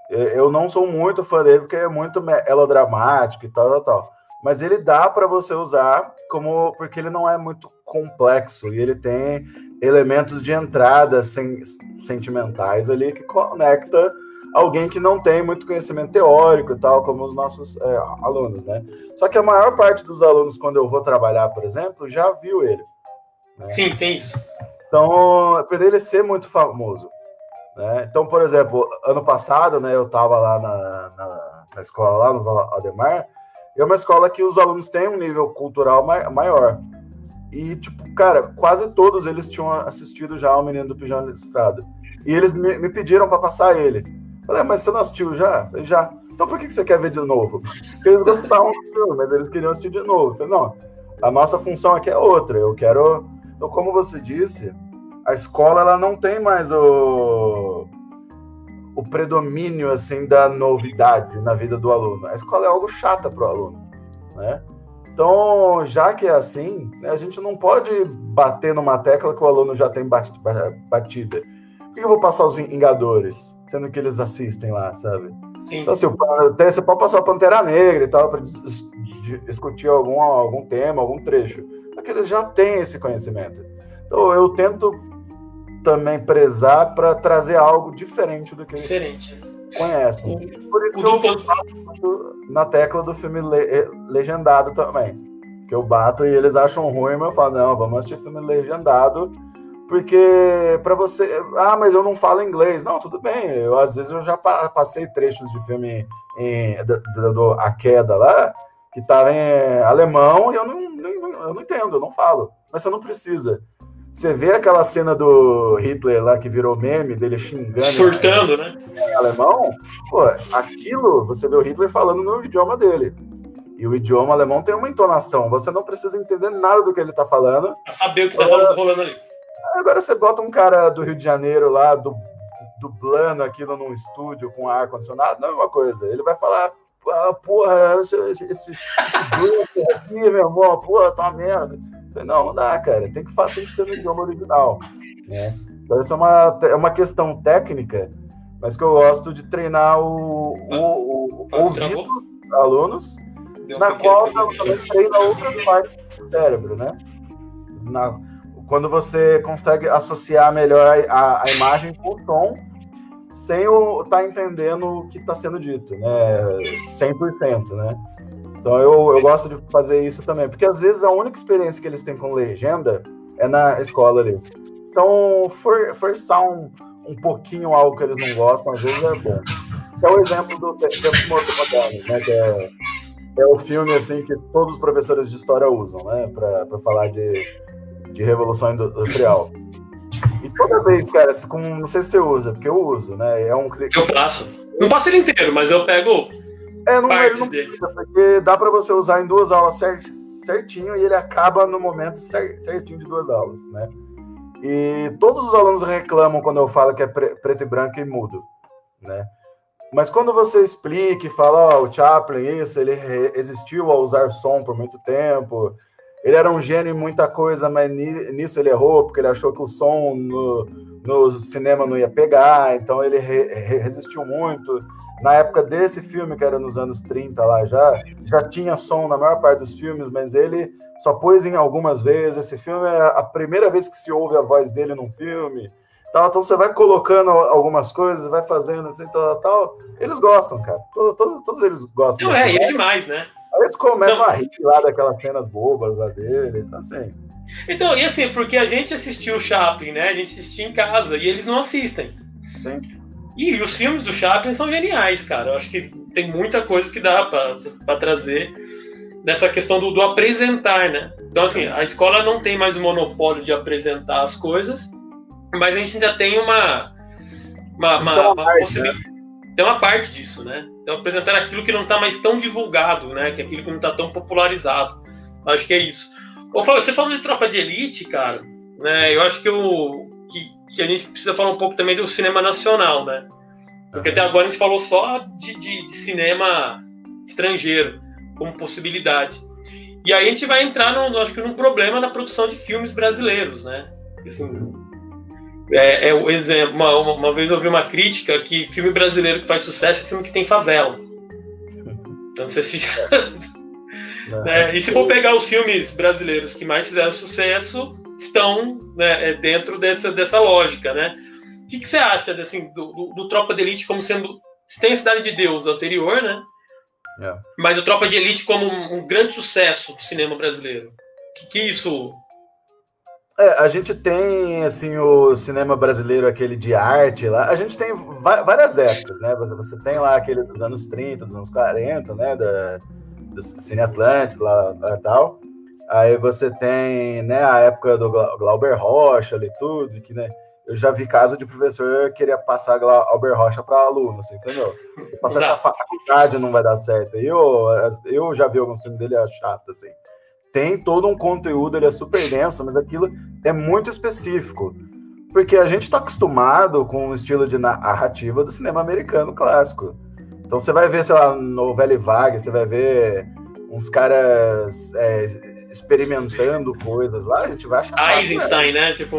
eu não sou muito fã dele, porque é muito melodramático e tal, tal, tal mas ele dá para você usar como porque ele não é muito complexo e ele tem elementos de entrada sentimentais ali que conecta alguém que não tem muito conhecimento teórico e tal, como os nossos é, alunos, né? Só que a maior parte dos alunos, quando eu vou trabalhar, por exemplo, já viu ele. Né? Sim, tem isso. Então, para ele ser muito famoso. Né? Então, por exemplo, ano passado, né, eu estava lá na, na, na, escola, lá no Ademar, é uma escola que os alunos têm um nível cultural maior. E, tipo, cara, quase todos eles tinham assistido já ao Menino do Pijama Listrado. E eles me, me pediram para passar ele. Falei, ah, mas você não assistiu já? Falei, já. Então por que você quer ver de novo? Porque eles gostavam do filme, mas eles queriam assistir de novo. Falei, não, a nossa função aqui é outra. Eu quero. Então, como você disse, a escola ela não tem mais o o predomínio assim da novidade na vida do aluno. A escola é algo chata para o aluno, né? Então, já que é assim, né, a gente não pode bater numa tecla que o aluno já tem batida. Por que eu vou passar os Vingadores, sendo que eles assistem lá, sabe? Sim. Então, assim, até você pode passar a Pantera Negra e tal, para discutir algum, algum tema, algum trecho. Só que eles já têm esse conhecimento. Então, eu tento também prezar para trazer algo diferente do que diferente. eles conhecem. Por isso que eu bato na tecla do filme le eh, legendado também. Que eu bato e eles acham ruim, mas eu falo, não, vamos assistir filme legendado, porque para você. Ah, mas eu não falo inglês. Não, tudo bem. Eu, às vezes eu já passei trechos de filme em, do, do A Queda lá, que estava em alemão, e eu não, não, eu não entendo, eu não falo. Mas você não precisa. Você vê aquela cena do Hitler lá que virou meme, dele xingando. Surtando, né? Em alemão, pô, aquilo você vê o Hitler falando no idioma dele. E o idioma alemão tem uma entonação. Você não precisa entender nada do que ele tá falando. Pra saber o que tá rolando ali. Agora você bota um cara do Rio de Janeiro lá, do, dublando aquilo num estúdio com ar-condicionado, não é uma coisa. Ele vai falar ah, porra, esse, esse, esse, esse aqui, meu irmão, porra, tá uma merda. Falei, não, não dá, cara, tem que, tem que ser no idioma original, né? Então, isso é uma, é uma questão técnica, mas que eu gosto de treinar o, o, o ouvido dos alunos, na qual eu também treino outras partes do cérebro, né? Na, quando você consegue associar melhor a, a imagem com o som, sem o estar tá entendendo o que está sendo dito, né? 100%, né? Então eu, eu gosto de fazer isso também, porque às vezes a única experiência que eles têm com legenda é na escola ali. Então, for, forçar um, um pouquinho algo que eles não gostam, às vezes é bom. É o exemplo do Tempos Modernos, né? Que é, é o filme assim que todos os professores de história usam, né? Para falar de, de Revolução Industrial. E toda vez, cara, com, não sei se você usa, porque eu uso, né? É um Eu passo. Não passo ele inteiro, mas eu pego. É, não, ele não. Precisa, porque dá para você usar em duas aulas certinho e ele acaba no momento certinho de duas aulas, né? E todos os alunos reclamam quando eu falo que é preto e branco e mudo, né? Mas quando você explica e fala, ó, oh, o Chaplin, isso, ele resistiu a usar som por muito tempo, ele era um gênio em muita coisa, mas nisso ele errou, porque ele achou que o som no, no cinema não ia pegar, então ele re, resistiu muito. Na época desse filme, que era nos anos 30 lá já, já tinha som na maior parte dos filmes, mas ele só pôs em algumas vezes. Esse filme é a primeira vez que se ouve a voz dele num filme. Tal, então você vai colocando algumas coisas, vai fazendo assim, tal, tal. Eles gostam, cara. Todos, eles gostam. Não, é, e é demais, né? Aí eles começam então, a rir lá daquelas cenas bobas lá dele, então assim. Então, e assim, porque a gente assistiu o Chaplin, né? A gente assistia em casa e eles não assistem. Sim. E, e os filmes do Chaplin são geniais, cara. Eu acho que tem muita coisa que dá para trazer nessa questão do, do, apresentar, né? Então, assim, a escola não tem mais o monopólio de apresentar as coisas, mas a gente ainda tem uma, uma, uma, uma possibilidade. Né? Tem uma parte disso, né? Então, apresentar aquilo que não está mais tão divulgado, né? Que é aquilo que não está tão popularizado. Acho que é isso. Ô, Flávio, você falando de tropa de elite, cara, né? Eu acho que, eu, que, que, a gente precisa falar um pouco também do cinema nacional, né? Porque até agora a gente falou só de, de, de cinema estrangeiro como possibilidade. E aí a gente vai entrar, no, acho que, num problema na produção de filmes brasileiros, né? Assim, é, é o exemplo. Uma, uma, vez eu ouvi uma crítica que filme brasileiro que faz sucesso é filme que tem favela. Então não sei se já. né? E se for pegar os filmes brasileiros que mais fizeram sucesso, estão né, é dentro dessa, dessa lógica, né? O que, que você acha assim, do, do, do, Tropa de Elite como sendo. Tem Cidade de Deus anterior, né? É. Mas o Tropa de Elite como um, um grande sucesso do cinema brasileiro. O que, que isso é, a gente tem, assim, o cinema brasileiro, aquele de arte lá. A gente tem várias épocas, né? Você tem lá aquele dos anos 30, dos anos 40, né? Da, do Cine Atlântico lá, lá tal. Aí você tem, né, a época do Glauber Rocha ali, tudo, que, né? Eu já vi caso de professor queria passar Glauber Rocha para aluno, assim, entendeu? Passar essa faculdade não vai dar certo. Eu, eu já vi alguns filmes dele, é chato, assim tem todo um conteúdo, ele é super denso, mas aquilo é muito específico. Porque a gente está acostumado com o estilo de narrativa do cinema americano clássico. Então você vai ver, sei lá, novela e vaga, você vai ver uns caras é, experimentando coisas lá, a gente vai achar. Eisenstein, né? Tipo.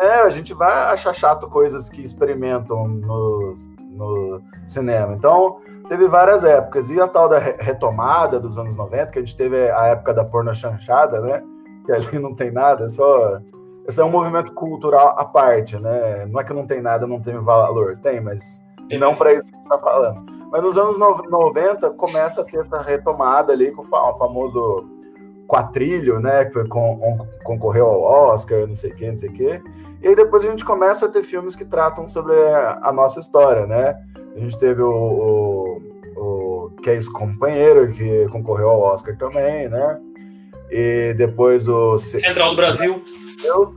É, a gente vai achar chato coisas que experimentam no, no cinema. Então, teve várias épocas. E a tal da retomada dos anos 90, que a gente teve a época da porno chanchada, né? Que ali não tem nada, é só. Esse é um movimento cultural à parte, né? Não é que não tem nada, não tem valor. Tem, mas não para isso que a gente tá falando. Mas nos anos 90 começa a ter essa retomada ali com o famoso quatrilho, né? Que foi com, concorreu ao Oscar, não sei o que, não sei o que. E aí depois a gente começa a ter filmes que tratam sobre a nossa história, né? A gente teve o, o, o Case Companheiro, que concorreu ao Oscar também, né? E depois o... Central do Brasil.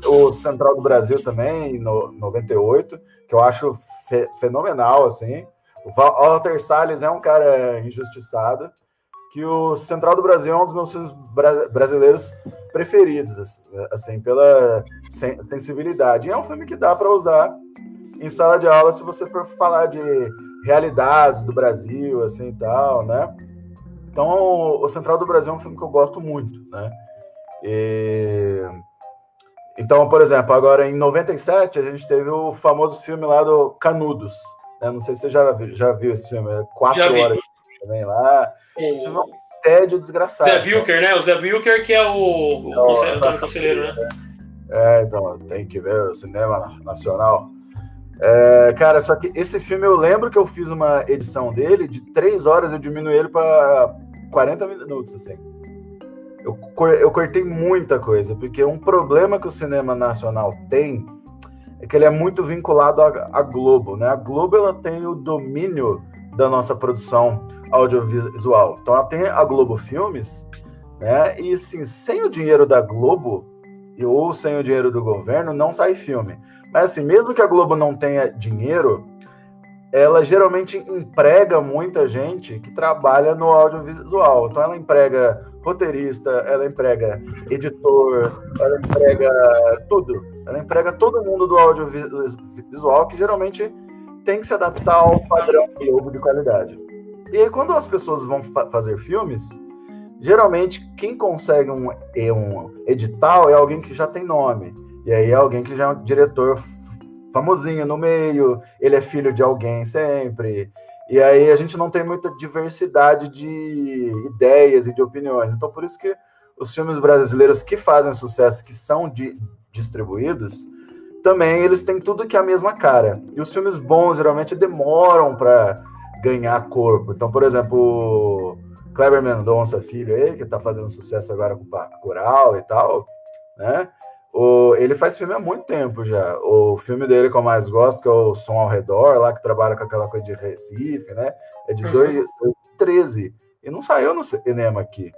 O Central do Brasil também, no 98, que eu acho fe fenomenal, assim. O Walter Salles é um cara injustiçado, que o Central do Brasil é um dos meus filmes bra brasileiros preferidos, assim, pela sensibilidade. E é um filme que dá para usar em sala de aula se você for falar de realidades do Brasil, assim, tal, né? Então, o Central do Brasil é um filme que eu gosto muito, né? E... Então, por exemplo, agora em 97 a gente teve o famoso filme lá do Canudos. Né? Não sei se você já já viu esse filme, é quatro horas também lá. Esse filme é um tédio desgraçado. Zé Wilker, né? O Zé Wilker que é o, o Não, conselheiro, conselheiro, né? É, então, tem que ver o cinema nacional. É, cara, só que esse filme eu lembro que eu fiz uma edição dele de três horas, eu diminuí ele para 40 minutos, assim. Eu, eu cortei muita coisa, porque um problema que o cinema nacional tem é que ele é muito vinculado à, à Globo, né? A Globo ela tem o domínio da nossa produção audiovisual. Então tem a Globo Filmes, né? E assim, sem o dinheiro da Globo ou sem o dinheiro do governo, não sai filme. Mas assim, mesmo que a Globo não tenha dinheiro, ela geralmente emprega muita gente que trabalha no audiovisual. Então ela emprega roteirista, ela emprega editor, ela emprega tudo. Ela emprega todo mundo do audiovisual que geralmente tem que se adaptar ao padrão Globo de qualidade. E aí, quando as pessoas vão fa fazer filmes, geralmente quem consegue um, um edital é alguém que já tem nome. E aí é alguém que já é um diretor famosinho no meio, ele é filho de alguém sempre. E aí a gente não tem muita diversidade de ideias e de opiniões. Então, por isso que os filmes brasileiros que fazem sucesso, que são de, distribuídos, também eles têm tudo que é a mesma cara. E os filmes bons geralmente demoram para ganhar corpo. Então, por exemplo, Kleber Mendonça Filho aí, que está fazendo sucesso agora com o Coral e tal, né? O, ele faz filme há muito tempo já. O filme dele que eu mais gosto, que é o Som ao Redor, lá que trabalha com aquela coisa de Recife, né? É de uhum. 2013 e não saiu no cinema aqui.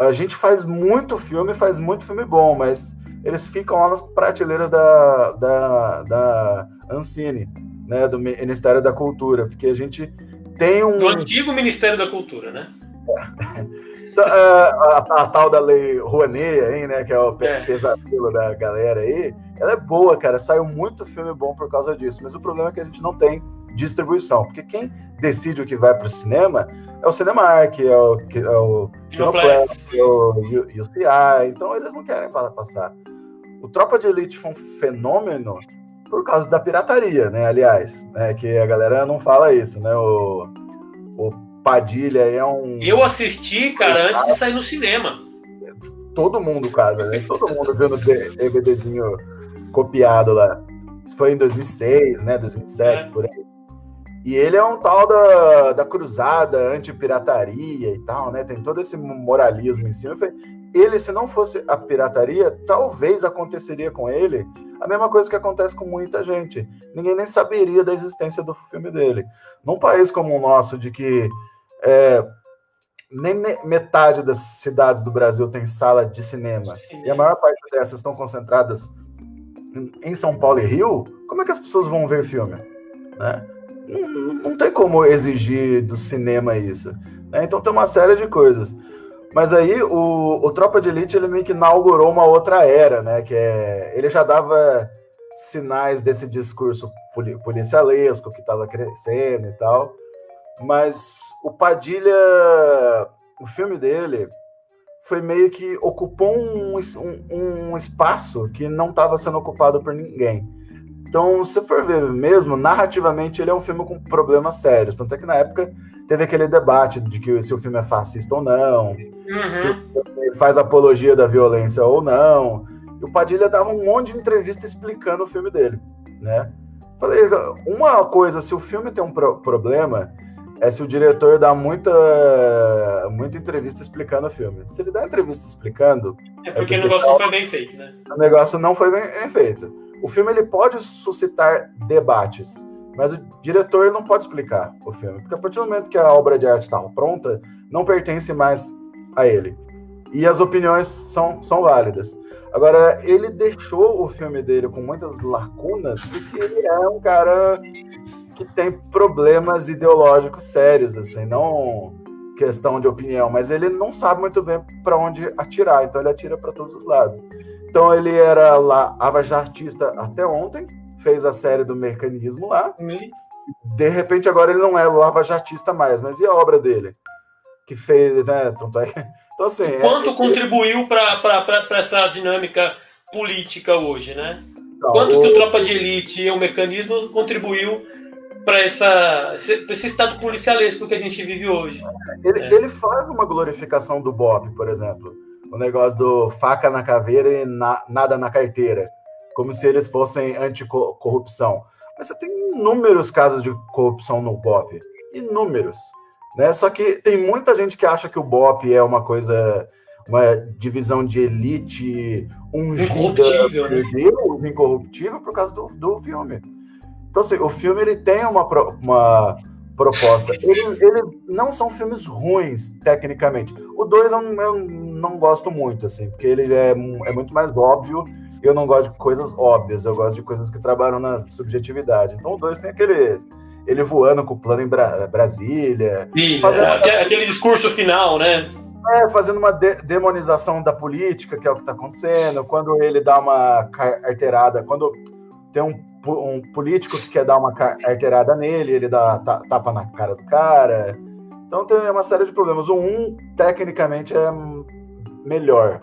A gente faz muito filme, faz muito filme bom, mas eles ficam lá nas prateleiras da, da, da Ancine, né? Do Ministério da Cultura, porque a gente tem um. Do antigo Ministério da Cultura, né? Então, é, a, a, tal da lei Rouanet aí, né? Que é o é. pesadelo da galera aí. Ela é boa, cara. Saiu muito filme bom por causa disso. Mas o problema é que a gente não tem distribuição. Porque quem decide o que vai para o cinema é o Cinemark, é o, é o Kinoplex, é o UCI. Então eles não querem passar. O Tropa de Elite foi um fenômeno por causa da pirataria, né? Aliás, né? Que a galera não fala isso, né? O, o Padilha é um. Eu assisti, cara, antes de sair no cinema. Todo mundo, casa, né? Todo mundo vendo DVDzinho copiado lá. Isso foi em 2006, né? 2007, é. por aí. E ele é um tal da, da cruzada anti-pirataria e tal, né? Tem todo esse moralismo em cima. Ele, se não fosse a pirataria, talvez aconteceria com ele a mesma coisa que acontece com muita gente. Ninguém nem saberia da existência do filme dele. Num país como o nosso, de que é, nem metade das cidades do Brasil tem sala de cinema. Sim. E a maior parte dessas estão concentradas em São Paulo e Rio. Como é que as pessoas vão ver filme? Né? Não, não tem como exigir do cinema isso. Né? Então tem uma série de coisas. Mas aí o, o Tropa de Elite ele meio que inaugurou uma outra era, né? Que é, ele já dava sinais desse discurso policialesco que estava crescendo e tal. Mas o Padilha, o filme dele, foi meio que ocupou um, um, um espaço que não estava sendo ocupado por ninguém. Então, se for ver mesmo, narrativamente ele é um filme com problemas sérios. Tanto é que na época teve aquele debate de que se o filme é fascista ou não, uhum. se ele faz apologia da violência ou não. E o Padilha dava um monte de entrevista explicando o filme dele, né? Falei, uma coisa, se o filme tem um pro problema, é se o diretor dá muita, muita entrevista explicando o filme. Se ele dá entrevista explicando. É porque, é porque o negócio não foi bem feito, né? O negócio não foi bem feito. O filme ele pode suscitar debates, mas o diretor não pode explicar o filme. Porque a partir do momento que a obra de arte está pronta, não pertence mais a ele. E as opiniões são, são válidas. Agora, ele deixou o filme dele com muitas lacunas, porque ele é um cara que tem problemas ideológicos sérios, assim, não questão de opinião, mas ele não sabe muito bem para onde atirar, então ele atira para todos os lados. Então ele era lá artista até ontem, fez a série do mecanismo lá, De repente agora ele não é lava-jatista mais, mas e a obra dele? Que fez, né? É. Então, assim. É Quanto é, contribuiu para essa dinâmica política hoje, né? Não, Quanto o... que o Tropa de Elite e o mecanismo contribuiu para essa, esse estado policialesco que a gente vive hoje. Ele, é. ele faz uma glorificação do BOP, por exemplo. O negócio do faca na caveira e na, nada na carteira. Como se eles fossem anticorrupção. Mas você tem inúmeros casos de corrupção no BOP. Inúmeros. Né? Só que tem muita gente que acha que o BOP é uma coisa, uma divisão de elite ungida, né? incorruptível por causa do, do filme. Então, assim, o filme ele tem uma, uma proposta. Ele, ele não são filmes ruins, tecnicamente. O 2 eu, eu, não gosto muito, assim, porque ele é, é muito mais óbvio. Eu não gosto de coisas óbvias, eu gosto de coisas que trabalham na subjetividade. Então, o 2 tem aquele. Ele voando com o plano em Bra Brasília. Sim, fazendo é, aquele discurso final, né? É, fazendo uma de demonização da política, que é o que está acontecendo. Quando ele dá uma carteirada, quando tem um um político que quer dar uma carteirada nele, ele dá tapa na cara do cara. Então tem uma série de problemas. O 1, tecnicamente, é melhor.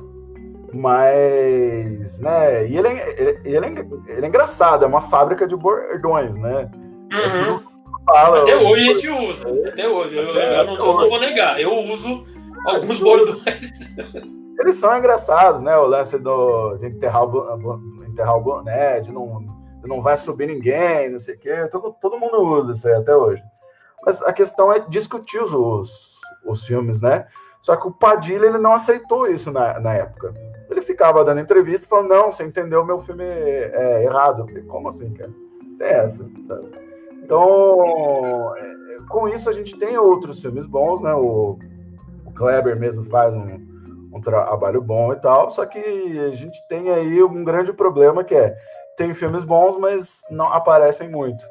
Mas, né, e ele é, ele, é, ele é engraçado, é uma fábrica de bordões, né? Uhum. Fala, Até hoje a gente usa. Até hoje. Eu, eu, não, eu não vou negar. Eu uso alguns bordões. Eles são engraçados, né? O lance do, de enterrar o, enterrar o boné, de não não vai subir ninguém, não sei o quê. Todo, todo mundo usa isso aí até hoje. Mas a questão é discutir os, os filmes, né? Só que o Padilha ele não aceitou isso na, na época. Ele ficava dando entrevista falando: Não, você entendeu meu filme é, errado. Eu falei: Como assim, cara? Tem essa, sabe? Então, é, com isso a gente tem outros filmes bons, né? O, o Kleber mesmo faz um, um trabalho bom e tal. Só que a gente tem aí um grande problema que é tem filmes bons, mas não aparecem muito.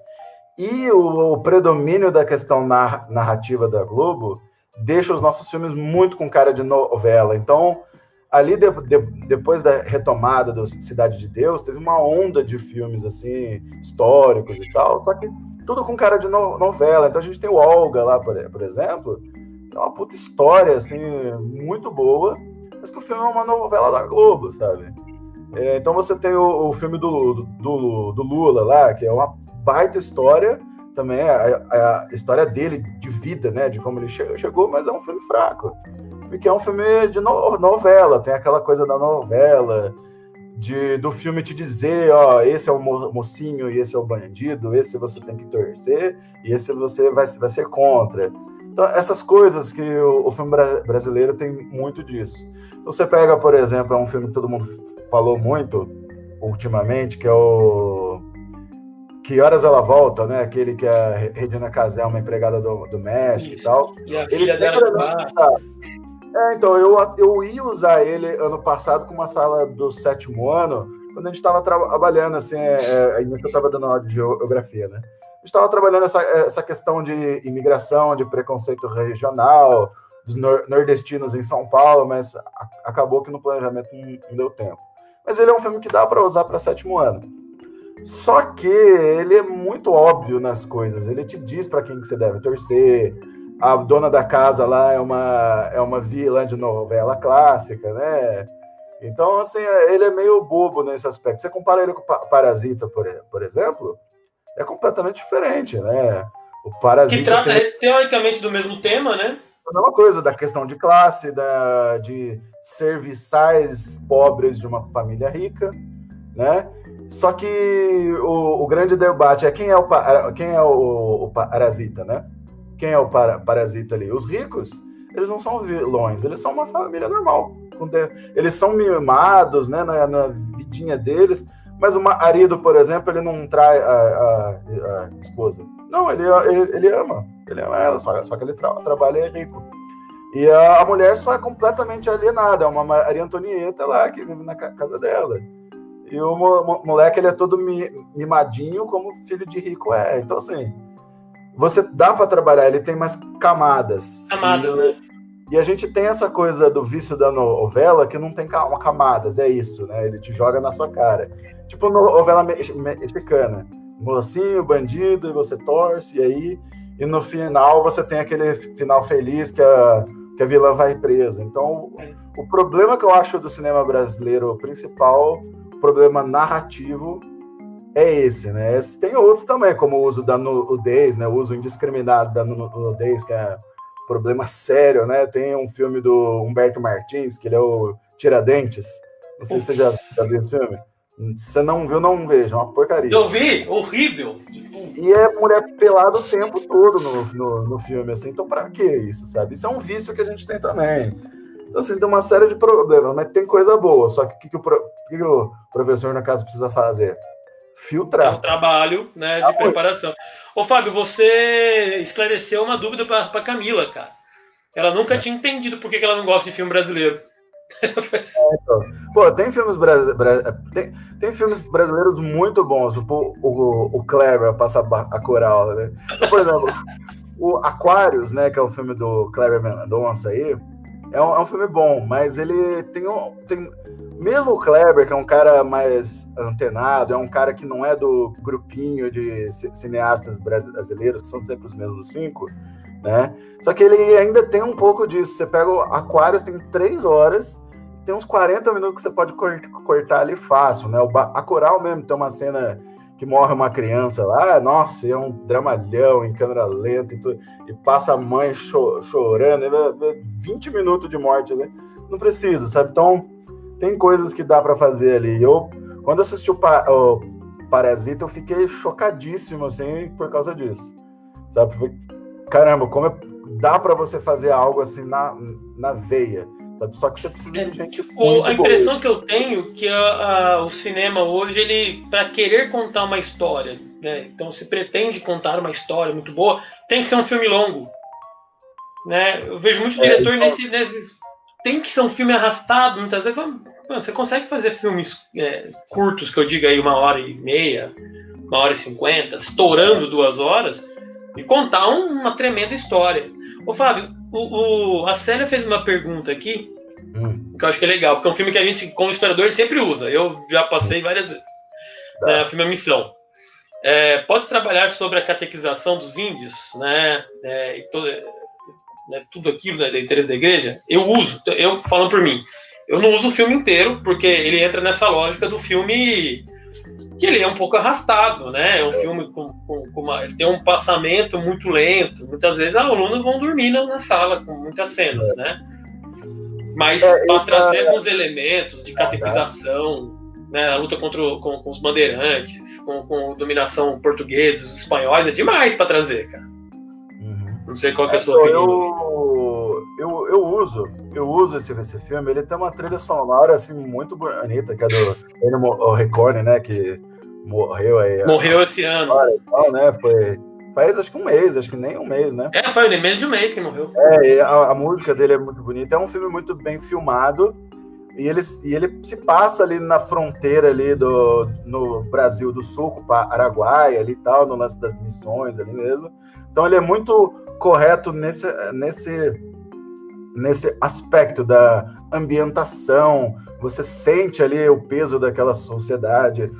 E o, o predomínio da questão narrativa da Globo deixa os nossos filmes muito com cara de novela. Então, ali de, de, depois da retomada do Cidade de Deus, teve uma onda de filmes assim históricos e tal, só que tudo com cara de no, novela. Então a gente tem o Olga lá, por, por exemplo, é uma puta história assim muito boa, mas que o filme é uma novela da Globo, sabe? É, então você tem o, o filme do, do, do, Lula lá, que é uma baita história, também a, a, história dele de vida, né, de como ele chegou, mas é um filme fraco, porque é um filme de no, novela, tem aquela coisa da novela, de, do filme te dizer, ó, esse é o mocinho e esse é o bandido, esse você tem que torcer e esse você vai, vai ser contra. Então, essas coisas que o, o filme brasileiro tem muito disso. Então, você pega, por exemplo, é um filme que todo mundo falou muito ultimamente, que é o Que Horas Ela Volta, né? Aquele que a Regina Casé é uma empregada do, do México Isso. e tal. E a filha ele dela é, então, eu, eu ia usar ele ano passado com uma sala do sétimo ano, quando a gente estava trabalhando, assim, é, é, ainda que eu estava dando aula de geografia, né? A gente estava trabalhando essa, essa questão de imigração, de preconceito regional, dos nordestinos em São Paulo, mas acabou que no planejamento não, não deu tempo mas ele é um filme que dá para usar para sétimo ano. Só que ele é muito óbvio nas coisas. Ele te diz para quem que você deve torcer. A dona da casa lá é uma é uma vilã de novela clássica, né? Então, assim, ele é meio bobo nesse aspecto. Você compara ele com o Parasita, por, por exemplo, é completamente diferente, né? O Parasita. Que trata tem... teoricamente do mesmo tema, né? a mesma coisa da questão de classe, da, de serviçais pobres de uma família rica, né? Só que o, o grande debate é quem é o, quem é o, o parasita, né? Quem é o para, parasita ali? Os ricos, eles não são vilões, eles são uma família normal. Eles são mimados, né, na, na vidinha deles, mas o marido, por exemplo, ele não trai a, a, a esposa. Não, ele, ele, ele, ama. Ele ama ela, só, só que ele tra, trabalha é rico. E a, a, mulher só é completamente alienada. É uma Maria Antonieta lá que vive na casa dela. E o mo, moleque, ele é todo mimadinho, como filho de rico é. Então, assim, você dá para trabalhar, ele tem mais camadas. Camadas, né? E a gente tem essa coisa do vício da novela que não tem camadas, é isso, né? Ele te joga na sua cara. Tipo novela mexicana. mocinho, bandido, e você torce, e aí, e no final você tem aquele final feliz que a, que a vilã vai presa. Então, o problema que eu acho do cinema brasileiro principal, problema narrativo, é esse, né? Tem outros também, como o uso da nudez, né? O uso indiscriminado da nudez, que é um problema sério, né? Tem um filme do Humberto Martins, que ele é o Tiradentes. Não sei se você já, já viu esse filme. Se você não viu, não veja, é uma porcaria. Eu vi, horrível. E é mulher pelada o tempo todo no, no, no, filme, assim, então pra que isso, sabe? Isso é um vício que a gente tem também. Então, assim, tem uma série de problemas, mas tem coisa boa. Só que o que, que, o, que, que o professor, na casa, precisa fazer? Filtrar. É um trabalho né, de ah, preparação. Ô, Fábio, você esclareceu uma dúvida para Camila, cara. Ela nunca é. tinha entendido por que ela não gosta de filme brasileiro. É, então. Pô, tem filmes, bra... tem, tem filmes brasileiros muito bons. O, o, o Kleber passa a coral, né? Então, por exemplo, o Aquarius, né, que é o filme do Kleber Mendonça aí, é um, é um filme bom, mas ele tem um. Tem, mesmo o Kleber, que é um cara mais antenado, é um cara que não é do grupinho de cineastas brasileiros, que são sempre os mesmos cinco, né? Só que ele ainda tem um pouco disso. Você pega o Aquarius, tem três horas, tem uns 40 minutos que você pode cortar ali fácil, né? A Coral mesmo tem uma cena que morre uma criança lá, nossa, é um dramalhão em câmera lenta e, tudo, e passa a mãe cho chorando, 20 minutos de morte ali, não precisa, sabe? Então, tem coisas que dá para fazer ali. Eu, quando assisti o, pa o Parasita, eu fiquei chocadíssimo, assim, por causa disso, sabe? caramba, como é, dá para você fazer algo assim na, na veia, sabe? Só que você precisa de gente o, A impressão boa. que eu tenho que a, a, o cinema hoje, ele para querer contar uma história, né? Então se pretende contar uma história muito boa, tem que ser um filme longo, né? Eu vejo muito é, diretor então... nesse, nesse, tem que ser um filme arrastado, muitas vezes você consegue fazer filmes é, curtos, que eu diga aí uma hora e meia, uma hora e cinquenta, estourando duas horas, e contar um, uma tremenda história. Ô Fábio, o, o, a Célia fez uma pergunta aqui, hum. que eu acho que é legal, porque é um filme que a gente, como historiador, sempre usa. Eu já passei várias vezes. Tá. Né, o filme é Missão. É, pode trabalhar sobre a catequização dos índios, né? É, e né, tudo aquilo né, interesse da igreja. Eu uso, eu falando por mim, eu não uso o filme inteiro, porque ele entra nessa lógica do filme que ele é um pouco arrastado, né? É um filme com, com, com uma, ele tem um passamento muito lento. Muitas vezes os alunos vão dormir na, na sala com muitas cenas, né? Mas é, para trazer alguns elementos de catequização, né, a luta contra o, com, com, os bandeirantes, com, com dominação portuguesa, os espanhóis, é demais para trazer, cara. Uhum. Não sei qual é a sua opinião. Eu, eu, eu uso, eu uso esse, esse filme, ele tem uma trilha sonora assim muito bonita, que é do Ennio Morricone, né, que morreu aí. Morreu esse ano. Então, né, foi faz acho que um mês, acho que nem um mês, né? É, foi menos de um mês que morreu. É, a, a, música dele é muito bonita, é um filme muito bem filmado. E ele, e ele se passa ali na fronteira ali do no Brasil do Sul, com Araguai ali e tal, no lance das missões ali mesmo. Então ele é muito correto nesse, nesse nesse aspecto da ambientação, você sente ali o peso daquela sociedade,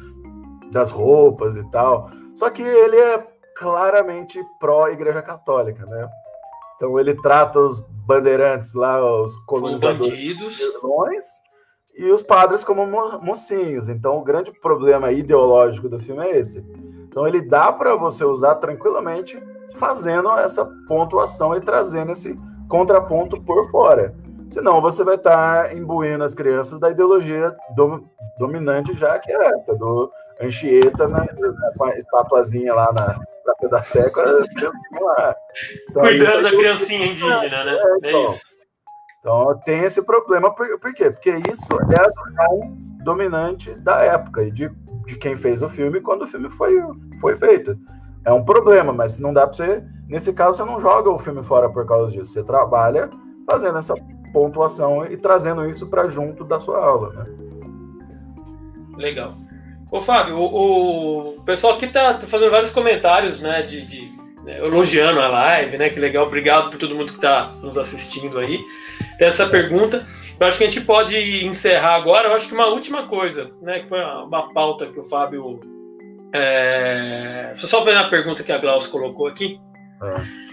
das roupas e tal. Só que ele é claramente pró-Igreja Católica, né? Então ele trata os bandeirantes lá, os colonizadores e os padres como mocinhos. Então o grande problema ideológico do filme é esse. Então ele dá para você usar tranquilamente fazendo essa pontuação e trazendo esse contraponto por fora. Senão você vai estar tá imbuindo as crianças da ideologia do, dominante já que é essa, do Anchieta né, com a estatuazinha lá na Praça da Sé com a criancinha lá. Então, Cuidando da criancinha indígena, né? É, então, é isso. Então tem esse problema, por, por quê? Porque isso é a visão dominante da época e de, de quem fez o filme quando o filme foi, foi feito. É um problema, mas não dá para você. Nesse caso, você não joga o filme fora por causa disso. Você trabalha fazendo essa pontuação e trazendo isso para junto da sua aula, né? Legal. Ô Fábio, o, o pessoal aqui tá, tá, fazendo vários comentários, né, de, de né, elogiando a live, né, que legal, obrigado por todo mundo que está nos assistindo aí. Tem essa pergunta, eu acho que a gente pode encerrar agora, eu acho que uma última coisa, né, que foi uma, pauta que o Fábio É... Só ver a pergunta que a Glaucio colocou aqui. É.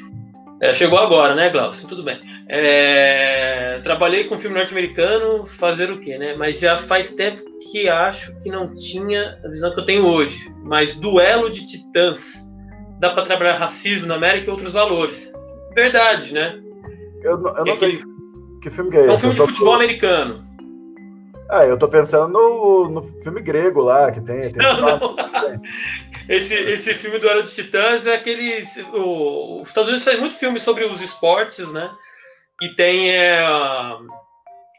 É, chegou agora, né, Glaucio? Tudo bem. É... Trabalhei com filme norte-americano, fazer o quê, né? Mas já faz tempo que acho que não tinha a visão que eu tenho hoje. Mas duelo de titãs. Dá para trabalhar racismo na América e outros valores. Verdade, né? Eu, eu não sei que filme que é esse. É um filme de futebol americano. Ah, eu tô pensando no, no filme grego lá, que tem. tem não, não. Esse, esse filme do Era dos Titãs é aquele. O, os Estados Unidos tem muito filme sobre os esportes, né? E tem é, a,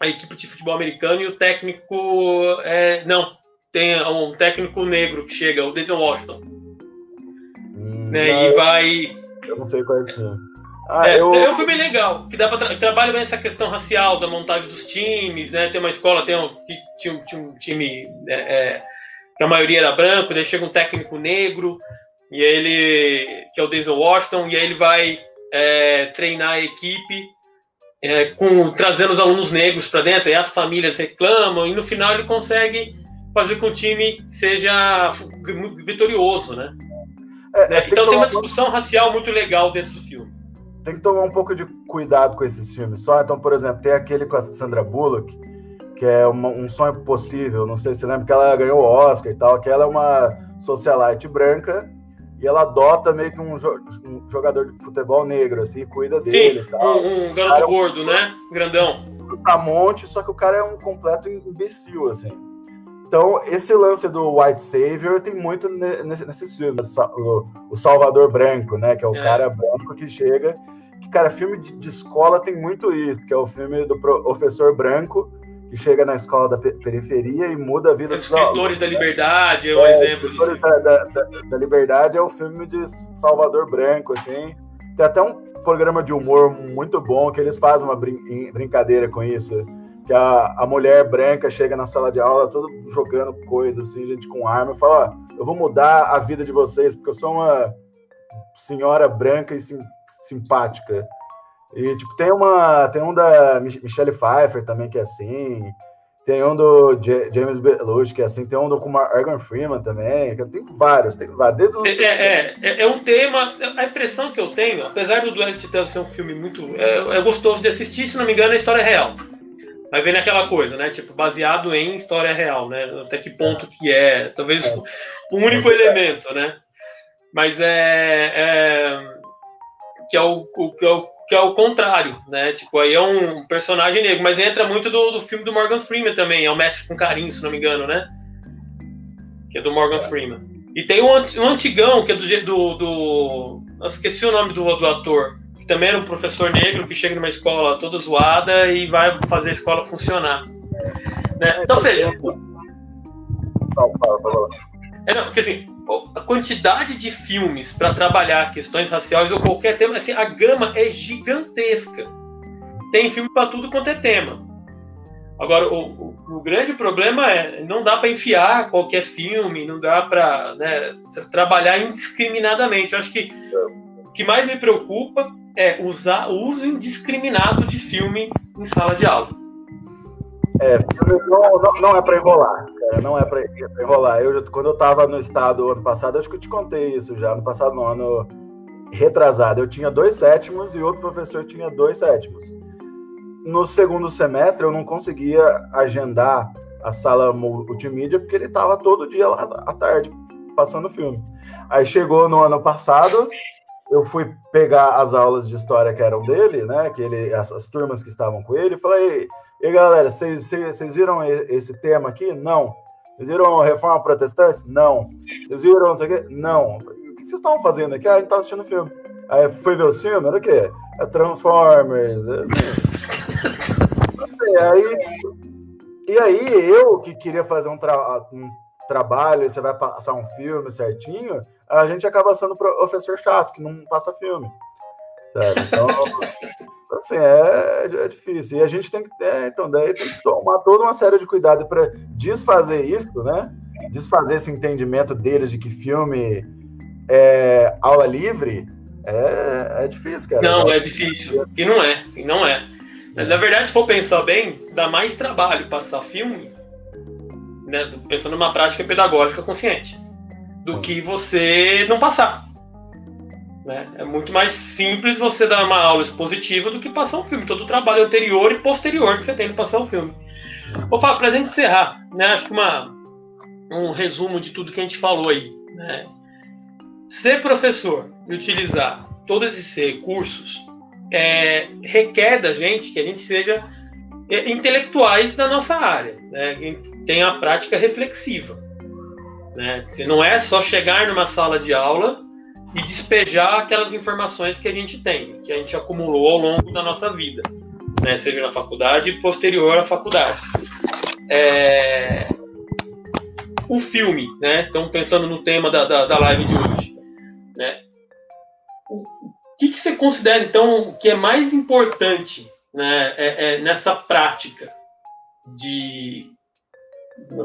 equipe de futebol americano e o técnico. É, não, tem um técnico negro que chega, o Denzel Washington. Hum, né, e vai. Eu não sei qual é esse. Ah, é, eu... é um filme legal, que dá para tra trabalha bem essa questão racial da montagem dos times, né? Tem uma escola, tem um, tinha, tinha um time é, é, que a maioria era branco, daí chega um técnico negro e ele que é o Denzel Washington e aí ele vai é, treinar a equipe é, com trazendo os alunos negros para dentro e as famílias reclamam e no final ele consegue fazer com que o time seja vitorioso, né? É, né? então tem uma discussão racial muito legal dentro do filme tem que tomar um pouco de cuidado com esses filmes só. Então, por exemplo, tem aquele com a Sandra Bullock, que é uma, um sonho possível. Não sei se você lembra que ela ganhou o Oscar e tal, que ela é uma socialite branca e ela adota meio que um, jo um jogador de futebol negro, assim, cuida dele. Sim, um, um, garoto é gordo, né? Grandão. Um monte, só que o cara é um completo imbecil, assim. Então, esse lance do White Savior tem muito nesse, filmes. O, o Salvador Branco, né? Que é o é. cara branco que chega que, cara, filme de, de, escola tem muito isso, que é o filme do professor branco que chega na escola da periferia e muda a vida Os dos Escritores da Liberdade é um é, exemplo disso. Da, da, da, da, Liberdade é o filme de Salvador Branco, assim. Tem até um programa de humor muito bom que eles fazem uma brin brincadeira com isso. Que a, a mulher branca chega na sala de aula, todo jogando coisas, assim, gente com arma, e fala: Ó, eu vou mudar a vida de vocês, porque eu sou uma senhora branca e sim, simpática. E, tipo, tem uma. Tem um da Michelle Pfeiffer também, que é assim. Tem um do J James Belushi, que é assim. Tem um do com Morgan Freeman também. Tem vários, tem vários. É, é, é, é, um tema. A impressão que eu tenho, apesar do Duelo de Titãs ser um filme muito. É, é, gostoso de assistir, se não me engano, é história real. Vai ver naquela coisa, né? Tipo, baseado em história real, né? Até que ponto que é. Talvez é. o único elemento, né? Mas é, é que é o, o, que, é o, que é o contrário, né? Tipo, aí é um personagem negro, mas entra muito do, do filme do Morgan Freeman também, é o Mestre com Carinho, se não me engano, né? Que é do Morgan Freeman. E tem um, um antigão, que é do. do, do eu esqueci o nome do, do ator, que também era um professor negro que chega numa escola toda zoada e vai fazer a escola funcionar. Né? Então, seja. É, não, porque assim, a quantidade de filmes para trabalhar questões raciais ou qualquer tema, assim, a gama é gigantesca. Tem filme para tudo quanto é tema. Agora, o, o, o grande problema é não dá para enfiar qualquer filme, não dá para né, trabalhar indiscriminadamente. Eu acho que o que mais me preocupa é usar o uso indiscriminado de filme em sala de aula. É, não, não, não é para enrolar, cara, não é para enrolar. Eu, quando eu estava no estado ano passado, acho que eu te contei isso já, ano passado, no ano retrasado, eu tinha dois sétimos e outro professor tinha dois sétimos. No segundo semestre, eu não conseguia agendar a sala multimídia porque ele estava todo dia lá à tarde passando filme. Aí chegou no ano passado, eu fui pegar as aulas de história que eram dele, né? Que ele, as, as turmas que estavam com ele, e falei e galera, vocês viram esse tema aqui? Não. Vocês viram Reforma Protestante? Não. Vocês viram não sei o quê? Não. O que vocês estavam fazendo aqui? Ah, a gente estava assistindo filme. Aí foi ver o filme? Era o quê? É Transformers. É assim. aí, e aí, eu que queria fazer um, tra um trabalho, você vai passar um filme certinho, a gente acaba sendo professor chato, que não passa filme. Sabe? Então. Assim, é, é difícil. E a gente tem que, é, então, daí tem que tomar toda uma série de cuidado para desfazer isso, né? Desfazer esse entendimento deles de que filme é aula livre é, é difícil, cara. Não, é difícil. E não é, e não é. Na verdade, se for pensar bem, dá mais trabalho passar filme, né, pensando numa prática pedagógica consciente. do que você não passar. Né? É muito mais simples você dar uma aula expositiva do que passar um filme. Todo o trabalho anterior e posterior que você tem de passar um filme. Ô, Fábio, para a gente encerrar, né, acho que uma, um resumo de tudo que a gente falou aí. Né? Ser professor e utilizar todos esses recursos é, requer da gente que a gente seja é, intelectuais da nossa área, né? tenha a prática reflexiva. Né? Se não é só chegar numa sala de aula e despejar aquelas informações que a gente tem, que a gente acumulou ao longo da nossa vida, né? seja na faculdade e posterior à faculdade. É... O filme, né? Então, pensando no tema da, da, da live de hoje, né? O que, que você considera, então, que é mais importante né, é, é nessa prática de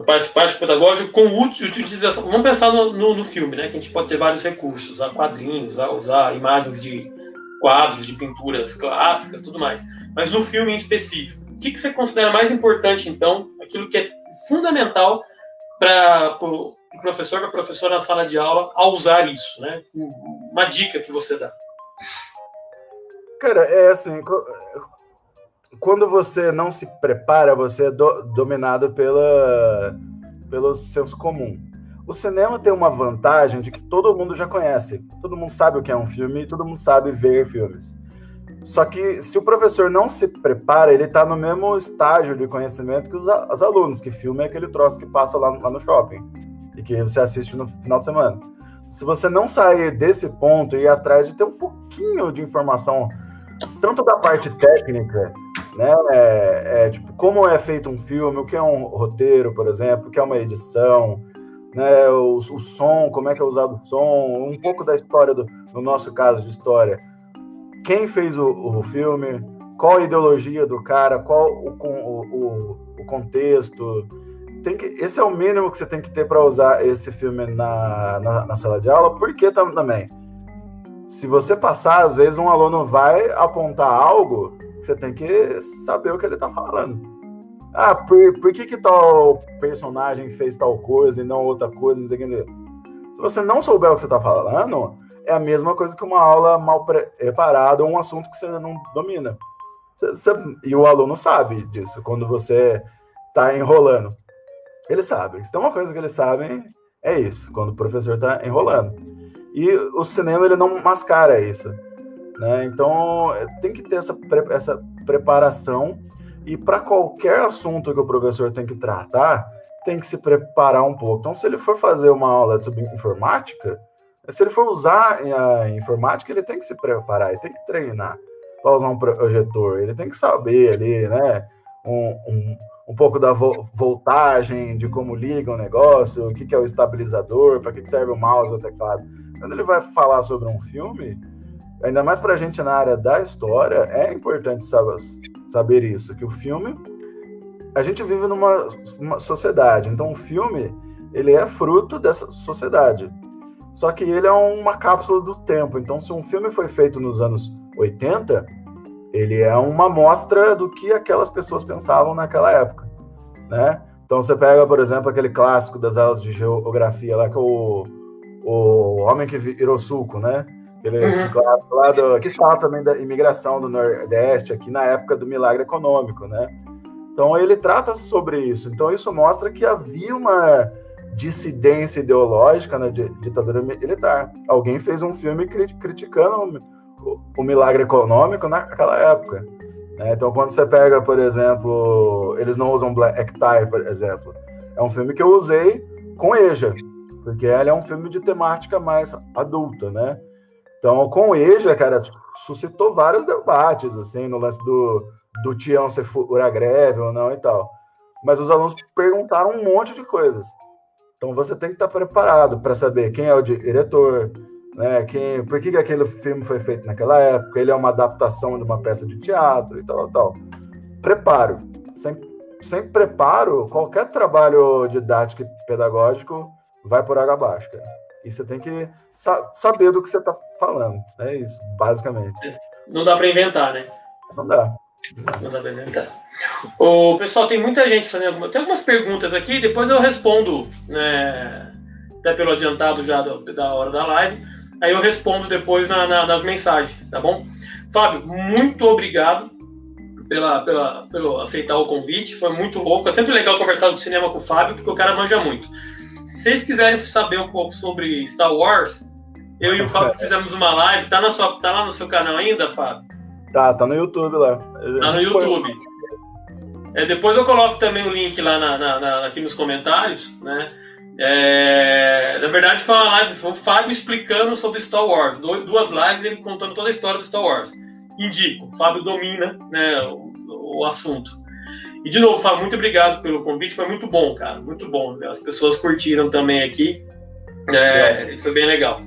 parte, parte pedagógica com utilização. Vamos pensar no, no, no, filme, né? Que a gente pode ter vários recursos, usar quadrinhos, usar imagens de quadros, de pinturas clássicas, tudo mais. Mas no filme em específico, o que, que você considera mais importante, então, aquilo que é fundamental para o pro professor, para a professora na sala de aula, ao usar isso, né? Uma dica que você dá. Cara, é assim, quando você não se prepara, você é do, dominado pela, pelo senso comum. O cinema tem uma vantagem de que todo mundo já conhece, todo mundo sabe o que é um filme todo mundo sabe ver filmes. Só que se o professor não se prepara, ele está no mesmo estágio de conhecimento que os, os, alunos, que filme é aquele troço que passa lá, lá no shopping e que você assiste no final de semana. Se você não sair desse ponto e ir atrás de ter um pouquinho de informação, tanto da parte técnica né? É, é, tipo, como é feito um filme, o que é um roteiro, por exemplo, o que é uma edição, né? O, o som, como é que é usado o som, um pouco da história, do, no nosso caso de história. Quem fez o, o filme, qual a ideologia do cara, qual o, o, o contexto. Tem que, esse é o mínimo que você tem que ter para usar esse filme na, na, na, sala de aula, porque também, se você passar, às vezes um aluno vai apontar algo você tem que saber o que ele está falando. Ah, por, por que, que tal personagem fez tal coisa e não outra coisa? Não sei o que. Se você não souber o que você está falando, é a mesma coisa que uma aula mal preparada ou um assunto que você não domina. Você, você, e o aluno sabe disso quando você está enrolando. Ele sabe. Se tem uma coisa que eles sabem, é isso, quando o professor está enrolando. E o cinema ele não mascara isso. Né? Então, é, tem que ter essa, essa preparação. E para qualquer assunto que o professor tem que tratar, tem que se preparar um pouco. Então, se ele for fazer uma aula sobre informática, se ele for usar a informática, ele tem que se preparar, ele tem que treinar para usar um projetor, ele tem que saber ali, né? Um, um, um pouco da vo voltagem, de como liga o negócio, o que, que é o estabilizador, para que, que serve o mouse ou o teclado. Quando ele vai falar sobre um filme, ainda mais para a gente na área da história, é importante saber, isso, que o filme, a gente vive numa sociedade, então o filme, ele é fruto dessa sociedade. Só que ele é uma cápsula do tempo, então se um filme foi feito nos anos 80, ele é uma amostra do que aquelas pessoas pensavam naquela época, né? Então você pega, por exemplo, aquele clássico das aulas de geografia lá, que é o, o Homem que Virou Suco, né? Ele, uhum. lá do, que fala também da imigração do Nordeste, aqui na época do milagre econômico, né? Então ele trata sobre isso. Então isso mostra que havia uma dissidência ideológica na ditadura militar. Alguém fez um filme criticando o, o milagre econômico naquela época. Né? Então quando você pega, por exemplo, eles não usam black tie, por exemplo, é um filme que eu usei com Eja, porque ele é um filme de temática mais adulta, né? Então, com o EJA, cara, suscitou vários debates, assim, no lance do, do Tião ser fura greve ou não e tal. Mas os alunos perguntaram um monte de coisas. Então, você tem que estar preparado para saber quem é o diretor, né, quem, por que, que aquele filme foi feito naquela época, ele é uma adaptação de uma peça de teatro e tal, tal. Preparo. Sem, sem preparo, qualquer trabalho didático e pedagógico vai por água abaixo, cara. E você tem que sa saber do que você está falando. É isso, basicamente. Não dá para inventar, né? Não dá. Não dá para inventar. O pessoal, tem muita gente fazendo. Tem algumas perguntas aqui, depois eu respondo né, até pelo adiantado já da, da hora da live. Aí eu respondo depois na, na, nas mensagens, tá bom? Fábio, muito obrigado pela, pela, pelo aceitar o convite, foi muito louco. É sempre legal conversar de cinema com o Fábio, porque o cara manja muito. Se vocês quiserem saber um pouco sobre Star Wars, eu e o Fábio fizemos uma live, tá, na sua, tá lá no seu canal ainda, Fábio? Tá, tá no YouTube lá. Tá no YouTube. É, depois eu coloco também o link lá na, na, na, aqui nos comentários, né? É, na verdade foi uma live, foi o Fábio explicando sobre Star Wars, duas lives ele contando toda a história do Star Wars. Indico, o Fábio domina né, o, o assunto. E de novo, Fábio, muito obrigado pelo convite, foi muito bom, cara, muito bom. As pessoas curtiram também aqui, é, foi bem legal.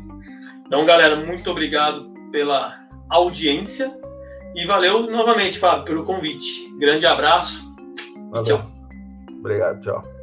Então, galera, muito obrigado pela audiência e valeu novamente, Fábio, pelo convite. Grande abraço. Valeu. Tchau. Obrigado, tchau.